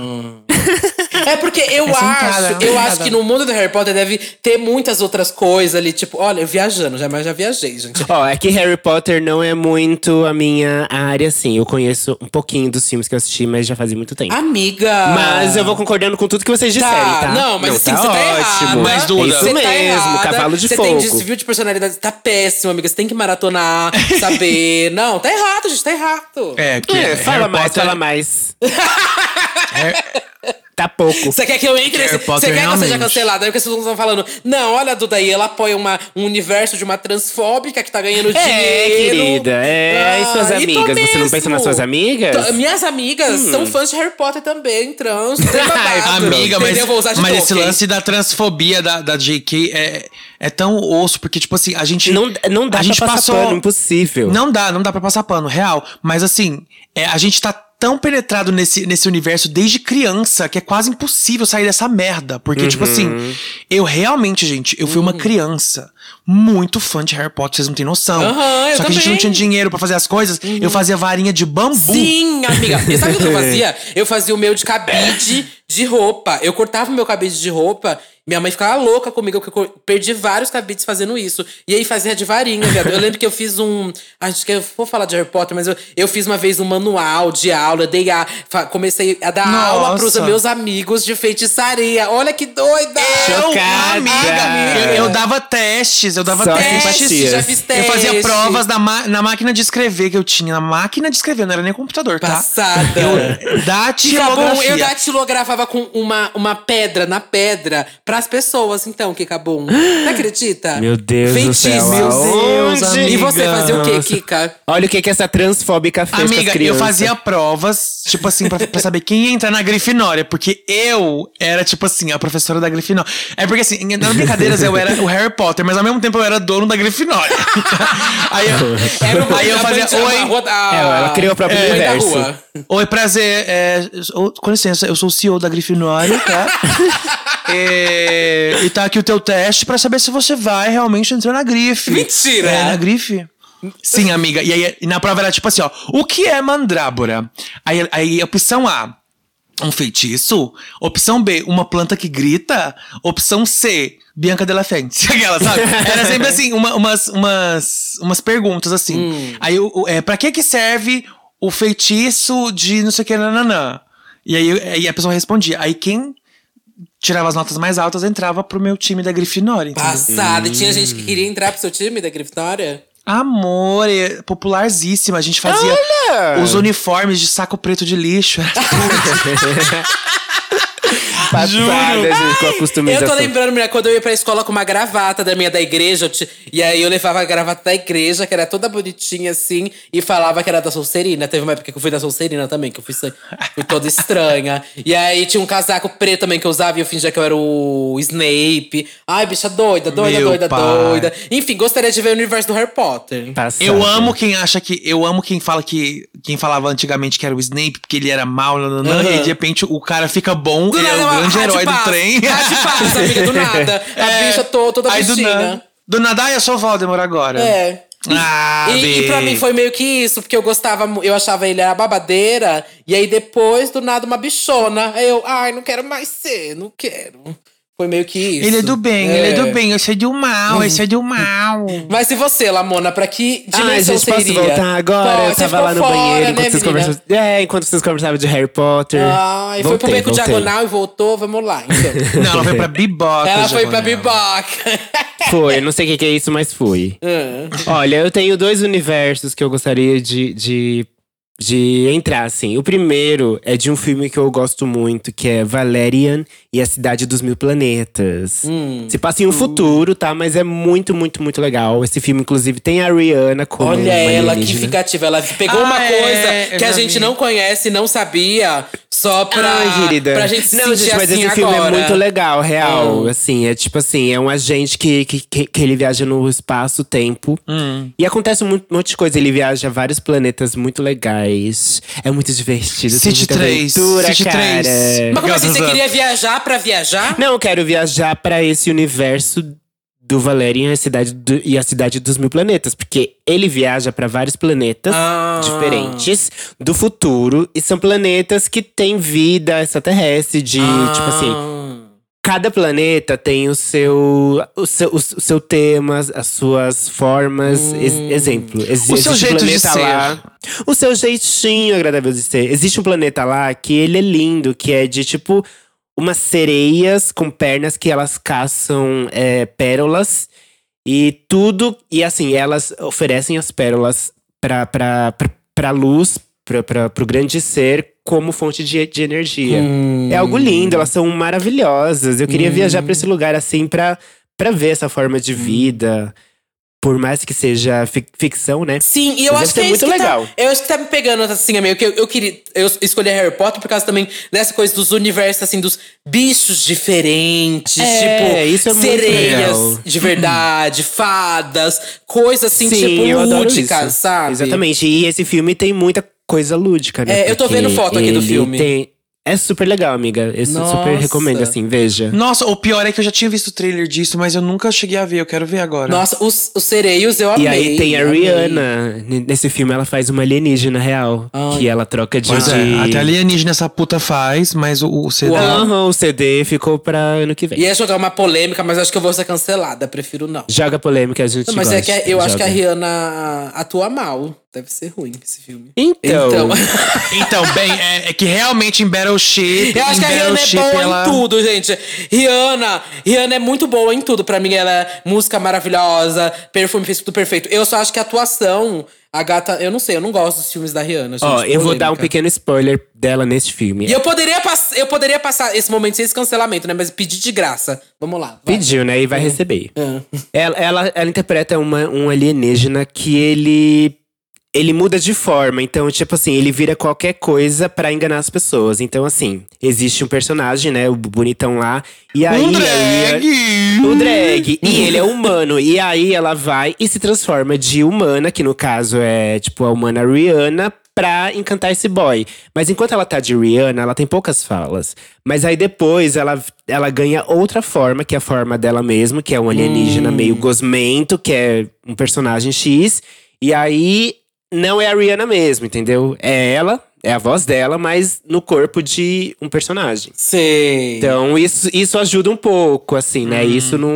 É porque eu É acho, é eu acho que no mundo do Harry Potter deve ter muitas outras coisas ali, tipo, olha, eu viajando, já, mas já viajei, gente. Ó, é que Harry Potter não é muito a minha área, assim. Eu conheço um pouquinho dos filmes que eu assisti, mas já fazia muito tempo. Amiga! Mas eu vou concordando com tudo que vocês disserem, tá? Não, mas assim, tá você tá errada. ótimo. Mas, Duda- é isso Você tá mesmo, errada. cavalo de você fogo. tem desvio de personalidade, tá péssimo, amiga. Você tem que maratonar, saber. Não, tá errado, gente, tá errado. É, que É, fala Harry mais, Potter- fala mais. Tá pouco. Você quer que eu entre Você quer que eu seja realmente. cancelada? Aí porque as pessoas estão falando. Não, olha, Duda aí, ela apoia uma, um universo de uma transfóbica que tá ganhando É, dinheiro. querida. É, e suas Ah, amigas? Você não pensa nas mesmo. suas amigas? Hum. Tô- Minhas amigas são fãs de Harry Potter também, trans. Babado, Amiga, mas, entendeu? Vou usar de mas esse lance da transfobia da, da JK é, é tão osso, porque, tipo assim, a gente. Não, não dá a gente pra passar passou, pano, impossível. Não dá, não dá pra passar pano, real. Mas assim, é, a gente tá tão penetrado nesse, nesse universo desde criança que é quase impossível sair dessa merda. Porque, tipo Uhum. assim, eu realmente, gente, eu fui uma criança muito fã de Harry Potter, vocês não têm noção. Eu Só que a gente também. não tinha dinheiro pra fazer as coisas, eu fazia varinha de bambu. Sim, amiga. E sabe o que eu fazia? Eu fazia o meu de cabide de roupa. Eu cortava o meu cabide de roupa. Minha mãe ficava louca comigo, porque eu perdi vários cabides fazendo isso. E aí fazia de varinha, viado. Eu lembro que eu fiz um. Acho que eu vou falar de Harry Potter, mas eu, eu fiz uma vez um manual de aula. Eu dei a, comecei a dar aula pros Nossa. meus amigos de feitiçaria. Olha que doida! Chocada. Amiga, eu, eu dava testes, eu dava Só testes. já fiz Eu fazia provas na, na máquina de escrever que eu tinha. Na máquina de escrever, não era nem computador, tá? Passada. Eu bom, eu datilografava com uma, uma pedra na pedra pras pessoas, então, que acabou. Não acredita? Meu Deus do céu. Feitiço. Meu Deus? E você fazia o quê. Kika? Olha o que, que essa transfóbica fez com as Amiga, eu fazia provas, tipo assim, pra, pra saber quem ia entrar na Grifinória. Porque eu era, tipo assim, a professora da Grifinória. É porque, assim, nas brincadeiras eu era o Harry Potter, mas ao mesmo tempo eu era dono da Grifinória. aí eu, Era uma- aí eu fazia, a- oi, É, ela criou o próprio da universo. oi, prazer. É, com licença, eu sou o CEO da Grifinória, tá? É, e tá aqui o teu teste pra saber se você vai realmente entrar na grife. Mentira! É, na grife. Sim, amiga. E aí e na prova era tipo assim, ó. O que é mandrábora? Aí, aí opção A, um feitiço. Opção B, uma planta que grita. Opção C, Bianca Della Fente. Aquela, sabe? Era sempre assim, uma- umas, umas, umas perguntas assim. Aí, o- o- é, pra que que serve o feitiço de não sei o que, nananã? E aí, aí a pessoa respondia. Aí quem tirava as notas mais altas entrava pro meu time da Grifinória. entendeu? Passada. E tinha gente que queria entrar pro seu time da Grifinória? Amor, é popularzíssima. A gente fazia Olha! os uniformes de saco preto de lixo. Passada, Juro. gente, com a Eu tô lembrando, mulher, quando eu ia pra escola com uma gravata da minha da igreja, ti- e aí eu levava a gravata da igreja, que era toda bonitinha assim, e falava que era da Solcerina. Teve uma época que eu fui da Solcerina também, que eu fui, fui toda estranha. E aí tinha um casaco preto também que eu usava e eu fingia que eu era o Snape. Ai, bicha doida, doida, Meu doida, pai. doida. Enfim, gostaria de ver o universo do Harry Potter. Passada. Eu amo quem acha que. Eu amo quem fala que. Quem falava antigamente que era o Snape, porque ele era mal, nananã, Aham. e de repente o cara fica bom, Do ele é o grande rádio herói do passa. trem. Rádio passa, amiga, do nada. A bicha to- toda Aí do bichinha. nada. Do nada, ai, eu sou o Voldemort agora. É. Ah, E, e pra mim foi meio que isso, porque eu gostava, eu achava ele a babadeira, e aí depois, do nada, uma bichona. Aí eu, ai, não quero mais ser, não quero. Foi meio que isso. Ele é do bem, ele é do bem. Eu sou do mal, eu sou do mal. Mas e você, Lamona, pra que dimensão Ai, gente, posso voltar agora? Pode, eu você tava lá no fora, banheiro né, enquanto vocês menina? conversavam. É, enquanto vocês conversavam de Harry Potter. Ai, foi pro Voltei, beco voltei. diagonal e voltou, vamos lá, então. Não, ela foi pra biboca. Ela foi pra biboca. Foi, não sei o que, que é isso, mas fui. Olha, eu tenho dois universos que eu gostaria de, de, de entrar, assim. O primeiro é de um filme que eu gosto muito, que é Valerian e a Cidade dos Mil Planetas. Se passa em um futuro, tá? Mas é muito, muito, muito legal. Esse filme, inclusive, tem a Rihanna como Olha ela, que ficativa. Ela pegou Ah, uma é, coisa eu que a gente vi. não conhece, não sabia, só pra, Ai, querida. pra gente se Não, sentir gente, mas assim esse filme agora. é muito legal, real. Hum. Assim, é tipo assim, é um agente que, que, que, que ele viaja no espaço-tempo. Hum. E acontece um monte de coisa. Ele viaja a vários planetas muito legais. É muito divertido. tem City muita 3, aventura, City cara. 3. Mas como assim, você queria viajar pra viajar? Não, eu quero viajar pra esse universo do Valerian e a cidade do- e a cidade dos mil planetas, porque ele viaja pra vários planetas Ah. diferentes do futuro e são planetas que têm vida extraterrestre de tipo assim, Ah. cada planeta tem o seu o seu, o seu tema, as suas formas, Ex- exemplo, exi- O seu existe um jeito de planeta ser. lá, o seu jeitinho agradável de ser. Existe um planeta lá que ele é lindo, que é de tipo umas sereias com pernas que elas caçam é, pérolas e tudo. E assim, elas oferecem as pérolas pra, pra, pra luz, pra, pro grande ser, como fonte de, de energia. É algo lindo, elas são maravilhosas. Eu queria viajar pra esse lugar assim pra ver essa forma de vida. Por mais que seja fic- ficção, né? Sim, e eu Mas acho que é muito que legal. Tá, eu acho que tá me pegando assim, amigo. Que eu, eu queria. Eu escolhi Harry Potter por causa também dessa coisa dos universos, assim, dos bichos diferentes. É, tipo, isso é sereias de verdade, fadas, coisas assim, Sim, tipo, eu lúdicas, sabe? Exatamente. E esse filme tem muita coisa lúdica, né? É, eu tô vendo foto aqui do filme. tem- É super legal, amiga. Eu su- super recomendo, assim, veja. Nossa, o pior é que eu já tinha visto o trailer disso, mas eu nunca cheguei a ver. Eu quero ver agora. Nossa, os, os sereios eu amei. E aí tem a amei. Rihanna. Nesse filme ela faz uma alienígena real. Ai. Que ela troca de. Pois de... é, até alienígena essa puta faz, mas o, o CD. O CD ficou pra ano que vem. Ia jogar uma polêmica, mas acho que eu vou ser cancelada. Prefiro não. Joga polêmica, a gente Não, mas gosta. é que eu acho que a Joga. Rihanna atua mal. Deve ser ruim esse filme. Então, Então. Então, bem, é, é que realmente em Battleship. Eu acho que a Rihanna é boa ela... em tudo, gente. Rihanna, Rihanna é muito boa em tudo. Pra mim, ela é música maravilhosa, perfume fez tudo perfeito. Eu só acho que a atuação, A gata, eu não sei, eu não gosto dos filmes da Rihanna, gente. Ó, eu vou dar um pequeno spoiler dela nesse filme. E eu poderia, pass eu poderia passar esse momento sem esse cancelamento, né? Mas pedir de graça. Vamos lá. vai. Pediu, né? E vai receber. Ah. Ela, ela, ela interpreta uma, um alienígena que ele. Ele muda de forma, então, tipo assim, ele vira qualquer coisa pra enganar as pessoas. Então, assim, existe um personagem, né? O bonitão lá. E aí. um aí- drag! o drag. E ele é humano. E aí ela vai e se transforma de humana, que no caso é tipo a humana Rihanna, pra encantar esse boy. Mas enquanto ela tá de Rihanna, ela tem poucas falas. Mas aí depois ela, ela ganha outra forma, que é a forma dela mesmo, que é um alienígena meio gosmento, que é um personagem X. E aí não é a Rihanna mesmo, entendeu? É ela, é a voz dela, mas no corpo de um personagem. Sei. Então, isso, isso ajuda um pouco, assim, né? Uhum. Isso não.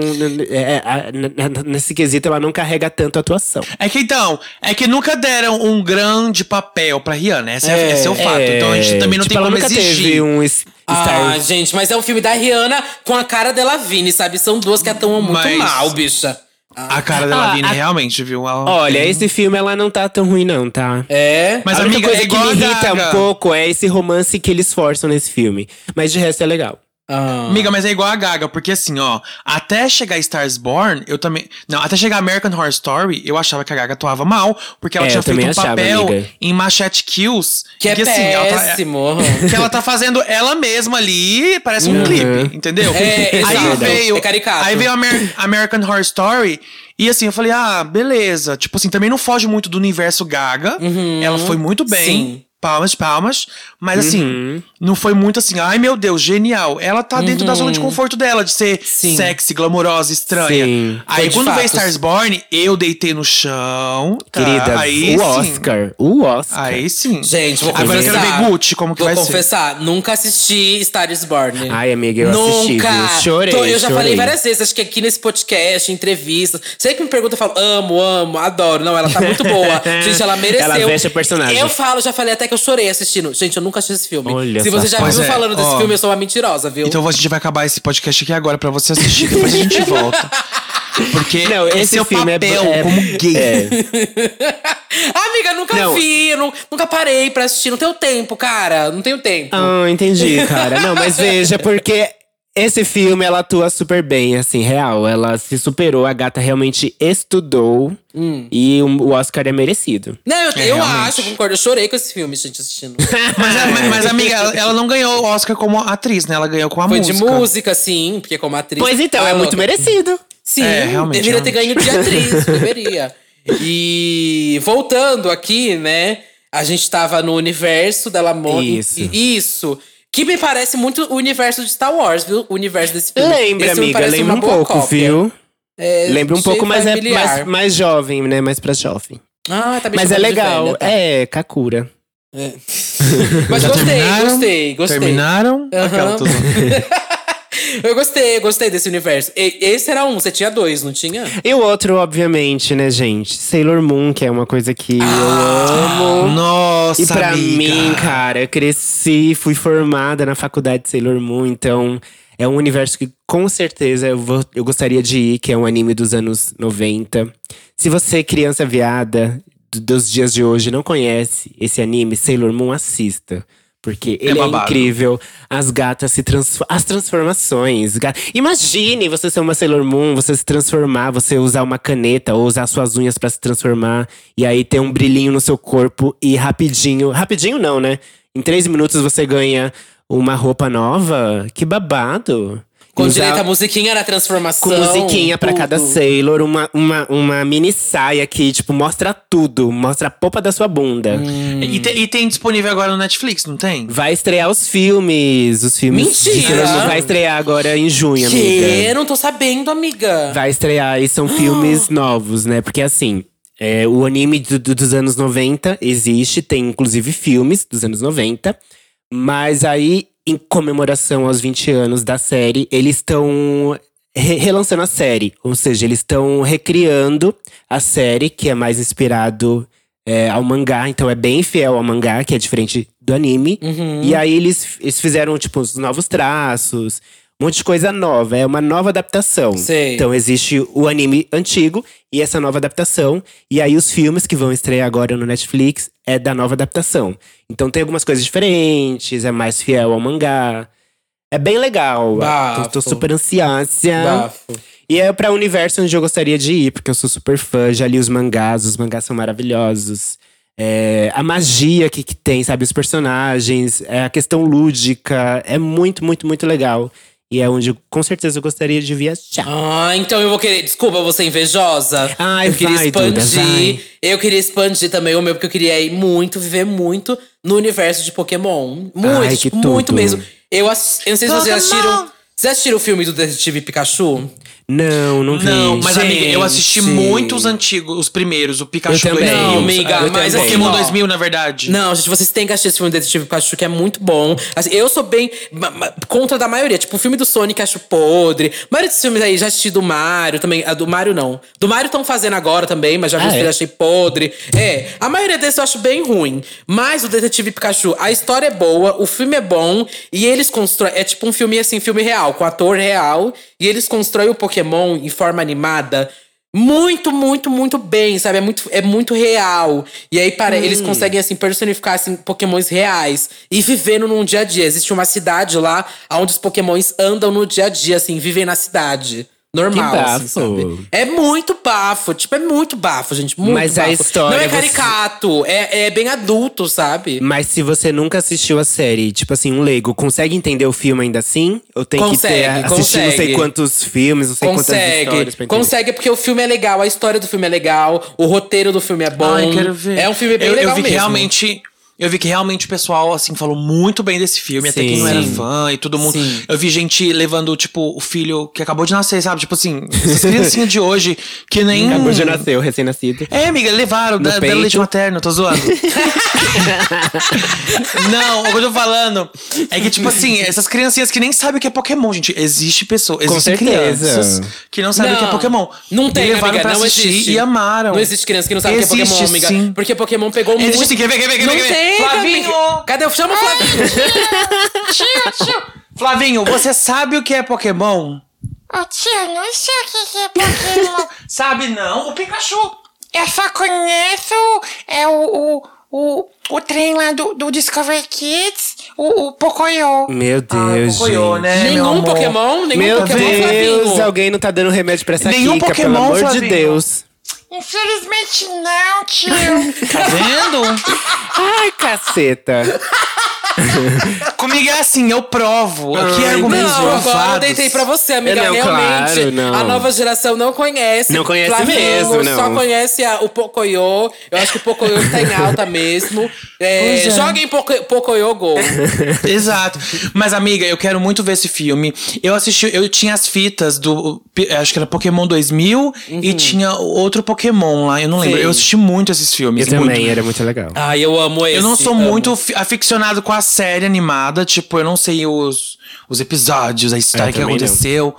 é- é- nesse quesito, ela não carrega tanto a atuação. É que então, é que nunca deram um grande papel pra Rihanna. Esse é, É, esse é o fato. então a gente também não tipo, tem ela como nunca exigir. teve um Ah, gente, mas é um filme da Rihanna com a cara dela Vini, sabe? São duas que atuam muito Mas- mal, bicha. A cara dela Ah, a- realmente, viu? Ela- Olha, esse filme ela não tá tão ruim, não, tá? É. Mas, a única amiga, coisa é que igual me a irrita um pouco é esse romance que eles forçam nesse filme. Mas de resto é legal. Ah. Amiga, mas é igual a Gaga, porque assim, ó, até chegar Stars Born, eu também. Não, até chegar American Horror Story, eu achava que a Gaga atuava mal, porque ela É, tinha feito um achava, papel amiga. em Machete Kills. Que é assim, ela tá- péssimo. que ela tá fazendo ela mesma ali, parece um Uhum. clipe, entendeu? É, aí exato. veio, É caricato. aí veio Amer- American Horror Story e assim, eu falei: "Ah, beleza". Tipo assim, também não foge muito do universo Gaga. Ela foi muito bem. Sim. Palmas, palmas. Mas assim, Uhum. não foi muito assim, ai meu Deus, genial. Ela tá dentro da zona de conforto dela, de ser Sim. sexy, glamourosa, estranha. Sim. Aí quando veio. Stars Born, eu deitei no chão. tá? Querida, aí o sim. Oscar. O Oscar. Aí sim. Gente, vou Agora eu quero confessar. ver Gucci, como que Vou vai ser. confessar, nunca assisti Star is Born. Ai, amiga, eu assisti, Nunca! viu? Chorei, Tô- eu já chorei. falei várias vezes, acho que aqui nesse podcast, em entrevistas. Você que me pergunta, eu falo, amo, amo, adoro. Não, ela tá muito boa. Gente, ela mereceu. Ela veste a personagem. Eu falo, já falei até que eu chorei assistindo. Gente, eu nunca assisti esse filme. Olha Se você já viu é, falando desse ó. filme, eu sou uma mentirosa, viu? Então a gente vai acabar esse podcast aqui agora pra você assistir, depois a gente volta. Porque Não, esse, esse é o filme é- papel é- como gay. É. Amiga, nunca Não. vi, eu nu- nunca parei pra assistir. Não tenho tempo, cara. Não tenho tempo. Ah, entendi, cara. Não, mas veja, porque esse filme ela atua super bem, assim, real. Ela se superou, a gata realmente estudou e o Oscar é merecido. Não, eu, É, eu realmente. acho, eu concordo. Eu chorei com esse filme, gente, assistindo. Mas, a- mas, mas, amiga, ela, ela não ganhou o Oscar como atriz, né? Ela ganhou com a Foi música. de música, sim, porque como atriz. Pois então, é muito louca. merecido. Sim, É, realmente, deveria ter ganho realmente. de atriz, deveria. E voltando aqui, né? A gente tava no universo dela Mônica. Isso. Isso. Que me parece muito o universo de Star Wars, viu? O universo desse filme. Lembra, Esse amiga, lembra um pouco, cópia. viu? É, Lembra um pouco, mas é familiar. mais, mais jovem, né? Mais pra jovem. Ah, tá me Mas é legal. velha, tá. É, Kakura. Mas Já gostei, gostei, gostei. Terminaram? Aham. Aquela tudo. Eu gostei, gostei desse universo. E- esse era um, você tinha dois, não tinha? E o outro, obviamente, né, gente? Sailor Moon, que é uma coisa que Ah, eu amo. Nossa, E pra amiga. mim, cara, eu cresci, fui formada na faculdade de Sailor Moon, então é um universo que com certeza eu, vou, eu gostaria de ir, que é um anime dos anos 90. Se você, criança viada do- dos dias de hoje, não conhece esse anime, Sailor Moon, assista. Porque ele é, incrível. As gatas se transformam. As transformações. ga- Imagine você ser uma Sailor Moon, você se transformar, você usar uma caneta ou usar suas unhas pra se transformar. E aí ter um brilhinho no seu corpo e rapidinho. Rapidinho não, né? Em três minutos você ganha uma roupa nova. Que babado. Com Usar- direito à musiquinha na transformação. com musiquinha pra tudo. cada Sailor, uma, uma, uma mini saia que, tipo, mostra tudo. Mostra a popa da sua bunda. E, te- e tem disponível agora no Netflix, não tem? Vai estrear os filmes. Os filmes Mentira! Vai estrear agora em junho, Que? amiga. Não tô sabendo, amiga. Vai estrear e são filmes novos, né? Porque assim, é, o anime do- do- dos anos 90 existe, tem inclusive filmes dos anos 90. Mas aí, em comemoração aos 20 anos da série, eles estão re- relançando a série. Ou seja, eles estão recriando a série, que é mais inspirado é, ao mangá. Então é bem fiel ao mangá, que é diferente do anime. Uhum. E aí eles, eles fizeram, tipo, os novos traços. Monte de coisa nova. É uma nova adaptação. Sei. Então existe o anime antigo e essa nova adaptação. E aí os filmes que vão estrear agora no Netflix é da nova adaptação. Então tem algumas coisas diferentes, é mais fiel ao mangá. É bem legal. Bafo. Tô, tô super ansiosa. Bafo. E é pra universo onde eu gostaria de ir, porque eu sou super fã, já li os mangás, os mangás são maravilhosos. É, a magia que, que tem, sabe? Os personagens, é, a questão lúdica, é muito, muito, muito legal. E é onde com certeza eu gostaria de viajar. Ah, então eu vou querer. Desculpa, eu vou ser invejosa. Ai, eu queria vai, Duda, expandir. vai. Eu queria expandir também o meu, porque eu queria ir muito, viver muito no universo de Pokémon. Muito, Ai, tipo, muito mesmo. Eu, ass- eu não sei se vocês assistiram. Vocês assistiram o filme do Detetive Pikachu? Não, não vi. Não, mas amiga, eu assisti Gente. muito os antigos, os primeiros, o Pikachu Eu também. 2000. Não, amiga, eu mas também. Pokémon ó, 2000, na verdade. Não, gente, vocês têm que assistir esse filme do Detetive Pikachu, que é muito bom. Assim, eu sou bem contra da maioria. Tipo, o filme do Sonic acho podre. A maioria desses filmes aí, já assisti do Mario também. A do Mario não. Do Mario estão fazendo agora também, mas já vi Ah, os é? achei podre. É, a maioria desses eu acho bem ruim. Mas o Detetive Pikachu, a história é boa, o filme é bom. E eles constroem… É tipo um filme, assim, filme real, com ator real. E eles constroem o Pokémon em forma animada muito, muito, muito bem, sabe? É muito, é muito real. E aí, para, eles Hum. conseguem, assim, personificar, assim, pokémons reais. E vivendo num dia a dia. Existe uma cidade lá, onde os pokémons andam no dia a dia, assim, vivem na cidade. Normal, Que assim, bafo. sabe? É muito bafo. Tipo, é muito bafo, gente. Muito Mas a bafo. história, Não é você- caricato. É, é bem adulto, sabe? Mas se você nunca assistiu a série, tipo assim, um leigo, consegue entender o filme ainda assim? Ou tem que ter Consegue, assistido não sei consegue. quantos filmes, não sei quantas Consegue, histórias pra entender? consegue porque o filme é legal, a história do filme é legal, o roteiro do filme é bom. Ai, quero ver. É um filme bem eu, legal eu vi que mesmo. realmente. Eu vi que realmente o pessoal, assim, falou muito bem desse filme. Até quem não era Sim. fã e todo mundo. Sim. Eu vi gente levando, tipo, o filho que acabou de nascer, sabe? Tipo assim, essas criancinhas de hoje que nem. Acabou de nascer, o recém-nascido. É, amiga, levaram, da- deram leite materno, tô zoando. não, o que eu tô falando é que, tipo assim, essas criancinhas que nem sabem o que é Pokémon, gente. Existe pessoas, Com existem certeza. crianças que não sabem o que é Pokémon. Não tem, e levaram amiga, pra não assistir existe. e amaram. Não existe criança que não sabe o que é Existe, Pokémon, amiga. sim. Porque Pokémon pegou Existe muito. sim, quer ver, quer ver, quer não ver, Flavinho! Cadê? Chama o Flavinho. Tio, tio. Flavinho, você sabe o que é Pokémon? Ô tia, não sei o que é Pokémon. Sabe não? O Pikachu. Eu só conheço é o, o, o, o trem lá do, do Discovery Kids, o, o Pocoyo. Meu Deus, Pocoyo, gente. né, Nenhum? Pokémon, nenhum Meu Pokémon Deus, Flavinho. alguém não tá dando remédio pra essa Nenhum Kika, Pokémon, pelo amor de Flavinho. Deus. Infelizmente não, tio. Tá vendo? Ai, caceta. Comigo é assim, eu provo. Aqui é Ai, argumentos Não, agora eu provados. deitei pra você, amiga. Não, Realmente, claro, não. a nova geração não conhece. Não conhece Flavinho mesmo, não. Só conhece a- o Pocoyo. Eu acho que o Pocoyo tá em alta mesmo. É, é. Joguem Poco- Pocoyo Go. Exato. Mas, amiga, eu quero muito ver esse filme. Eu assisti, eu tinha as fitas do. Acho que era Pokémon 2000 e tinha outro Pokémon lá, eu não lembro. Uhum. Sim. Eu assisti muito esses filmes. Eu muito. também, era muito legal. Ai, eu amo esse. Eu não sou amo. muito fi- aficionado com a série animada, tipo, eu não sei os, os episódios, a história Eu que não. aconteceu.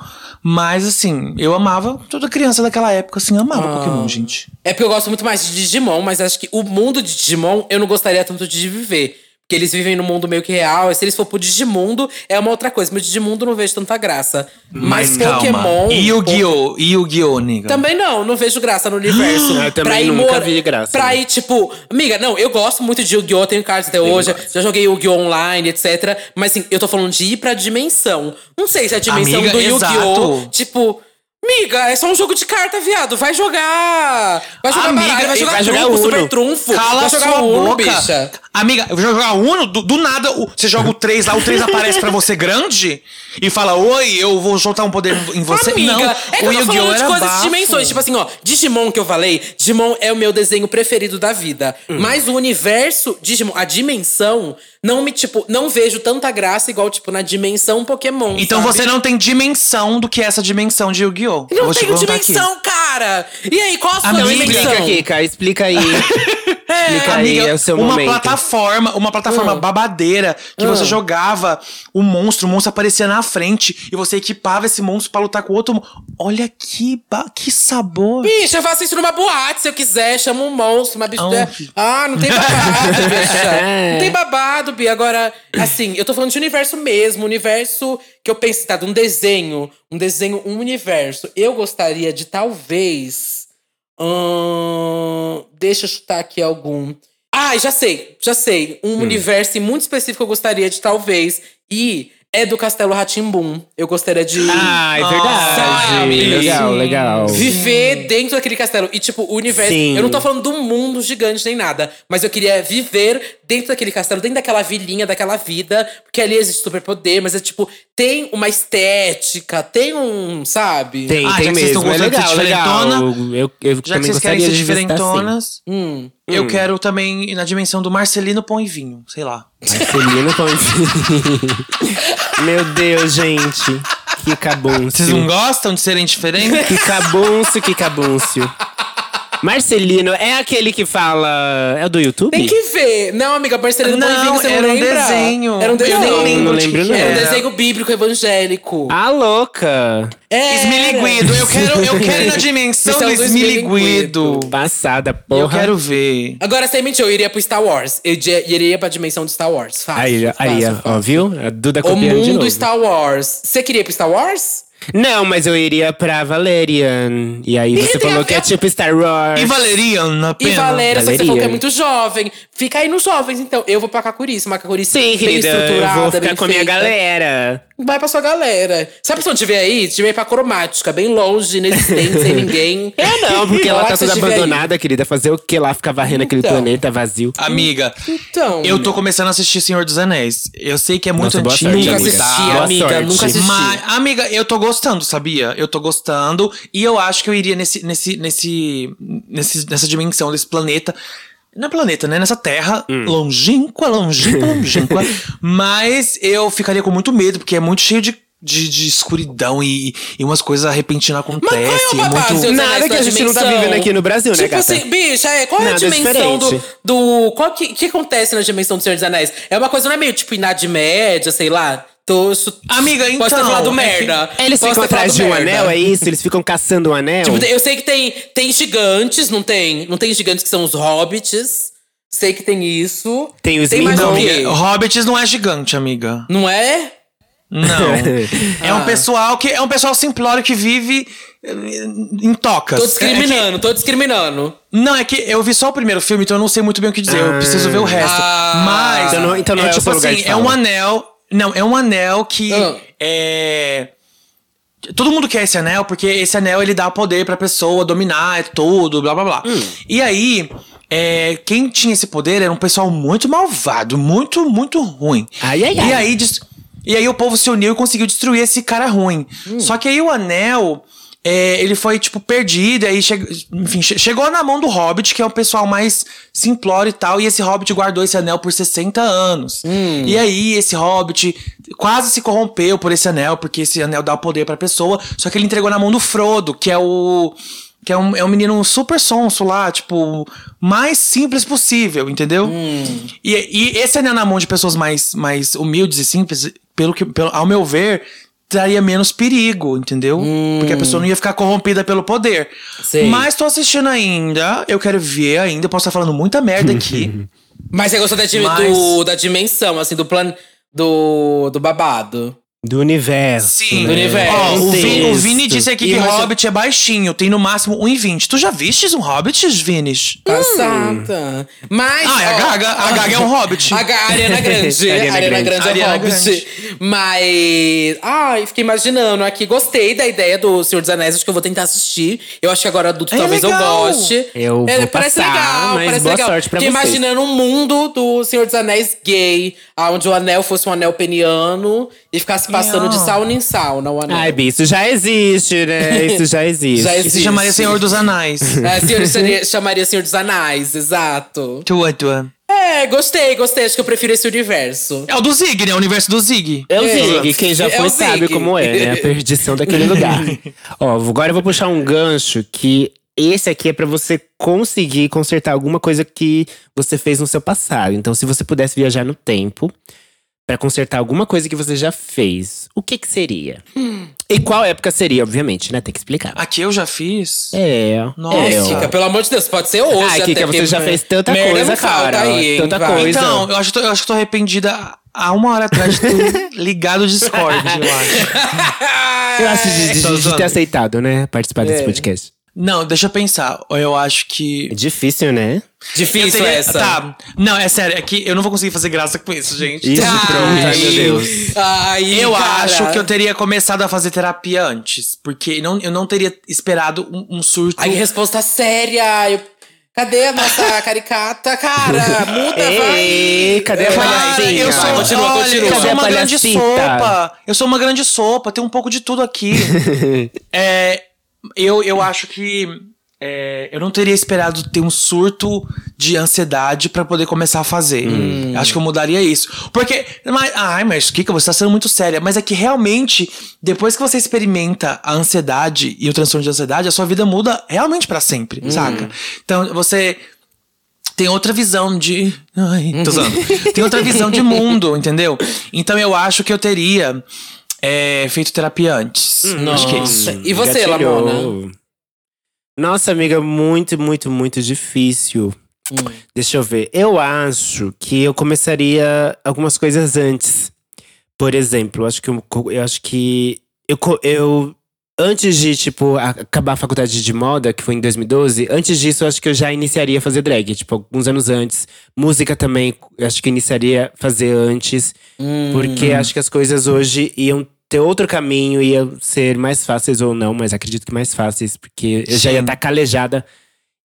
Mas, assim, eu amava, toda criança daquela época, assim, amava Ah. Pokémon, gente. É porque eu gosto muito mais de Digimon, mas acho que o mundo de Digimon eu não gostaria tanto de viver. Porque eles vivem num mundo meio que real. E se eles for pro Digimundo, é uma outra coisa. Mas Digimundo eu não vejo tanta graça. Mas, Pokémon. E Yu-Gi-Oh! E Yu-Gi-Oh, nigga. Também não, não vejo graça no universo. Eu também Pra ir nunca mora- vi graça. Pra ir, tipo, amiga, não, eu gosto muito de Yu-Gi-Oh! Tenho cartas até hoje, já joguei Yu-Gi-Oh! online, etc. Mas assim, eu tô falando de ir pra dimensão. Não sei se a dimensão Amiga, do Yu-Gi-Oh! Tipo. Amiga, é só um jogo de carta, viado. Vai jogar. Vai jogar Amiga, baralho, vai jogar, vai jogar trunfo, Uno. super trunfo. Cala vai jogar sua Uno, boca. bicha. Amiga, eu vou jogar Uno, do, do nada, o- você joga o 3 lá, o 3 aparece pra você grande e fala, oi, eu vou soltar um poder em você. Amiga, não, é que o eu tô falando de coisas bafo. de dimensões. Tipo assim, ó, Digimon que eu falei, Digimon é o meu desenho preferido da vida. Hum. Mas o universo Digimon, a dimensão, não me, tipo, não vejo tanta graça igual, tipo, na dimensão Pokémon. Então sabe? você não tem dimensão do que é essa dimensão de Yu-Gi-Oh! Eu Não te tenho contar aqui. dimensão, cara! E aí, qual a sua Amiga, dimensão? Explica, Kika, explica aí. Explica aí, é o seu uma momento. plataforma, uma plataforma Ah. babadeira que você jogava o monstro, o monstro aparecia na frente e você equipava esse monstro pra lutar com o outro. Olha que ba- que sabor. Bicha, eu faço isso numa boate se eu quiser, chamo um monstro, uma bicha. Ah, Ah, não tem babado, bicha. Não tem babado, Bia. Agora, assim, eu tô falando de universo mesmo, universo que eu pensei, tá, de um desenho. Um desenho, um universo. Eu gostaria de talvez. Ahn, deixa eu chutar aqui algum. Ah, já sei, já sei. Um universo muito específico eu gostaria de talvez. E é do Castelo Ratimbum. Eu gostaria de. Ah, é verdade. legal, legal. Viver dentro daquele castelo. E, tipo, o universo. Sim. Eu não tô falando do mundo gigante nem nada. Mas eu queria viver dentro daquele castelo, dentro daquela vilinha, daquela vida. Porque ali existe superpoder, mas é tipo, tem uma estética, tem um. Sabe? Tem, Ah, tem já que vocês estão mesmo. É legal, legal. Eu, eu Já que vocês querem gostaria ser diferentonas, Hum. eu quero também ir na dimensão do Marcelino Pão e Vinho, sei lá. Marcelino Pão e Vinho. Meu Deus, gente. Que cabúncio. Vocês não gostam de serem diferentes? Que cabúncio, que cabúncio. Marcelino é aquele que fala. É o do YouTube? Tem que ver. Não, amiga, Marcelino Não, você era não um lembra? desenho. Era um Eu desenho. não lembro Não lembro, não. Era um era. desenho bíblico evangélico. Ah, louca! É. Esmiliguido, eu quero, eu quero ir na dimensão do esmiliguido. Passada, porra. Eu quero ver. Agora, sem mentir, eu iria pro Star Wars. Eu iria- pra dimensão do Star Wars. Fácil, Aí, aí, fácil, ó, fácil. viu? A Duda O mundo novo. Star Wars. Você queria ir pro Star Wars? Não, mas eu iria pra Valerian. E aí você falou que é ver- tipo Star Wars. E Valerian, apenas. E Valéria, só que você falou que é muito jovem. Fica aí nos jovens, então. Eu vou pra Cacurice, uma Cacurice Sim, bem querida. Eu estruturada, vou ficar com a minha galera. Vai pra sua galera. Sabe se eu tiver aí? Tiver pra cromática, bem longe, inexistente, sem ninguém. É não, porque ela tá toda tiver aí. abandonada, querida. Fazer o que lá? Ficar varrendo aquele Então. planeta vazio. Amiga, Então. eu tô começando a assistir Senhor dos Anéis. Eu sei que é muito Nossa, boa antigo. sorte, Nunca amiga. assisti, amiga. sorte. Nunca assisti. Mas, amiga, eu tô gostando, sabia? Eu tô gostando. E eu acho que eu iria nesse, nesse, nesse, nesse, nessa dimensão desse planeta. Não é planeta, né? Nessa terra Hum. longínqua, longínqua, longínqua. Mas eu ficaria com muito medo, porque é muito cheio de, de, de escuridão e, e umas coisas repentinas Mas qual é acontecem. o babado, muito... Nada que a gente não tá dimensão? vivendo aqui no Brasil, né, tipo assim, bicha, é, qual é a dimensão do, do. Qual que, que acontece na dimensão do Senhor dos Anéis? É uma coisa, não é meio tipo Idade Média, sei lá? Amiga, Posso ter então, falado é que- merda. Eles Posso ficam ter atrás falado de um merda. anel, é isso? Eles ficam caçando um anel? Tipo, eu sei que tem, tem gigantes, não tem? Não tem gigantes que são os hobbits. Sei que tem isso. Tem os mais Não, amiga, Hobbits não é gigante, amiga. Não é? Não. é Ah. um pessoal que é um pessoal simplório que vive eh, em tocas. Tô É que- discriminando, tô discriminando. não, é que eu vi só o primeiro filme, então eu não sei muito bem o que dizer. Eu preciso ver o resto. Ah. Mas. Então não- então não é o tipo assim, é um anel. Não, é um anel que Ah. é. Todo mundo quer esse anel porque esse anel ele dá poder pra pessoa dominar é tudo, blá blá blá. Hum. E aí, é, quem tinha esse poder era um pessoal muito malvado, muito, muito ruim. Ai, ai, E ai. aí, e aí o povo se uniu e conseguiu destruir esse cara ruim. Hum. Só que aí o anel, é, ele foi, tipo, perdido. E aí, che enfim, che- chegou na mão do Hobbit, que é o pessoal mais simplório e tal. E esse Hobbit guardou esse anel por 60 anos. E aí, esse Hobbit quase se corrompeu por esse anel, porque esse anel dá poder pra pessoa. Só que ele entregou na mão do Frodo, que é o... Que é um, é um menino super sonso lá, tipo, mais simples possível, entendeu? E, e esse anel na mão de pessoas mais, mais humildes e simples, pelo que, pelo, ao meu ver, traria menos perigo, entendeu? Porque a pessoa não ia ficar corrompida pelo poder. Sei. Mas tô assistindo ainda, eu quero ver ainda, posso estar falando muita merda aqui. Mas você gostou da, Mas- do- da dimensão, assim, do plano. Do, do babado. Do universo. Sim. Do universo. Ó, o, Vini, o. Vini disse aqui que Imagina- Hobbit é baixinho, tem no máximo 1,20. Tu já vistes um Hobbit, Vini? Passada. Mas. Ah, é a ó, Gaga. A Gaga é um Hobbit. A Ga- a Ariana Grande. Ariana a Ariana Grande. Grande é Ariana Hobbit. Grande. Mas. Ai, fiquei imaginando aqui. Gostei da ideia do Senhor dos Anéis. Acho que eu vou tentar assistir. Eu acho que agora adulto É talvez eu legal. goste. Eu É, vou parece passar, legal, mas parece boa legal. sorte pra Fiquei vocês. imaginando um mundo do Senhor dos Anéis gay, onde o anel fosse um anel peniano e ficasse passando de Não. sauna em sauna o anel. Ai, Bi, isso já existe, né? Isso já existe. Já Isso se chamaria Senhor dos Anéis. É, senhor, seria- chamaria Senhor dos Anéis, exato. tua, tua. É, gostei, gostei. Acho que eu prefiro esse universo. É o do Zig, né? O universo do Zig. É o É. Zig, quem já É foi sabe Zig. como é, né? A perdição daquele lugar. Ó, agora eu vou puxar um gancho que esse aqui é pra você conseguir consertar alguma coisa que você fez no seu passado. Então, se você pudesse viajar no tempo pra consertar alguma coisa que você já fez, o que que seria? E qual época seria, obviamente, né? Tem que explicar. Aqui eu já fiz. É. Nossa. é. Kika, pelo amor de Deus, pode ser hoje. Até, Kika, você já fez tanta merda coisa, cara. Aí, hein? Tanta Vai. coisa. Então, eu acho, que tô- eu acho que tô arrependida há uma hora atrás de ter ligado o Discord, eu acho. Eu acho de, de- Tô de ter aceitado, né? Participar desse É. podcast. Não, deixa eu pensar. Eu acho que. É difícil, né? Difícil teria- essa. Tá. Não, é sério, é que eu não vou conseguir fazer graça com isso, gente. Ih, Ai, pronto, ai meu Deus. Ai, Eu cara. acho que eu teria começado a fazer terapia antes. Porque não, eu não teria esperado um, um surto. Ai, que resposta séria. Eu- Cadê a nossa caricata? Cara, muda, vai. Ei, cadê a palhacinha? eu sou, Vai, continua, olha, continua. eu sou a uma grande sopa. Eu sou uma grande sopa, tem um pouco de tudo aqui. é, eu, eu acho que é, eu não teria esperado ter um surto de ansiedade pra poder começar a fazer. Acho que eu mudaria isso. Porque, mas, ai, mas Kika, você tá sendo muito séria. Mas é que realmente, depois que você experimenta a ansiedade e o transtorno de ansiedade, a sua vida muda realmente pra sempre, saca? Então, você tem outra visão de. Ai, tô zoando. Tem outra visão de mundo, entendeu? Então eu acho que eu teria é, feito terapia antes. Acho que é isso. E você, Gatilhou. Lamona? Nossa, amiga, muito, muito, muito difícil. Hum. Deixa eu ver. Eu acho que eu começaria algumas coisas antes. Por exemplo, eu acho que eu, eu acho que eu, eu antes de tipo a- acabar a faculdade de moda, que foi em 2012, antes disso eu acho que eu já iniciaria a fazer drag, tipo alguns anos antes. Música também, acho que iniciaria a fazer antes, porque acho que as coisas hoje iam ter outro caminho, iam ser mais fáceis ou não, mas acredito que mais fáceis, porque eu já ia estar calejada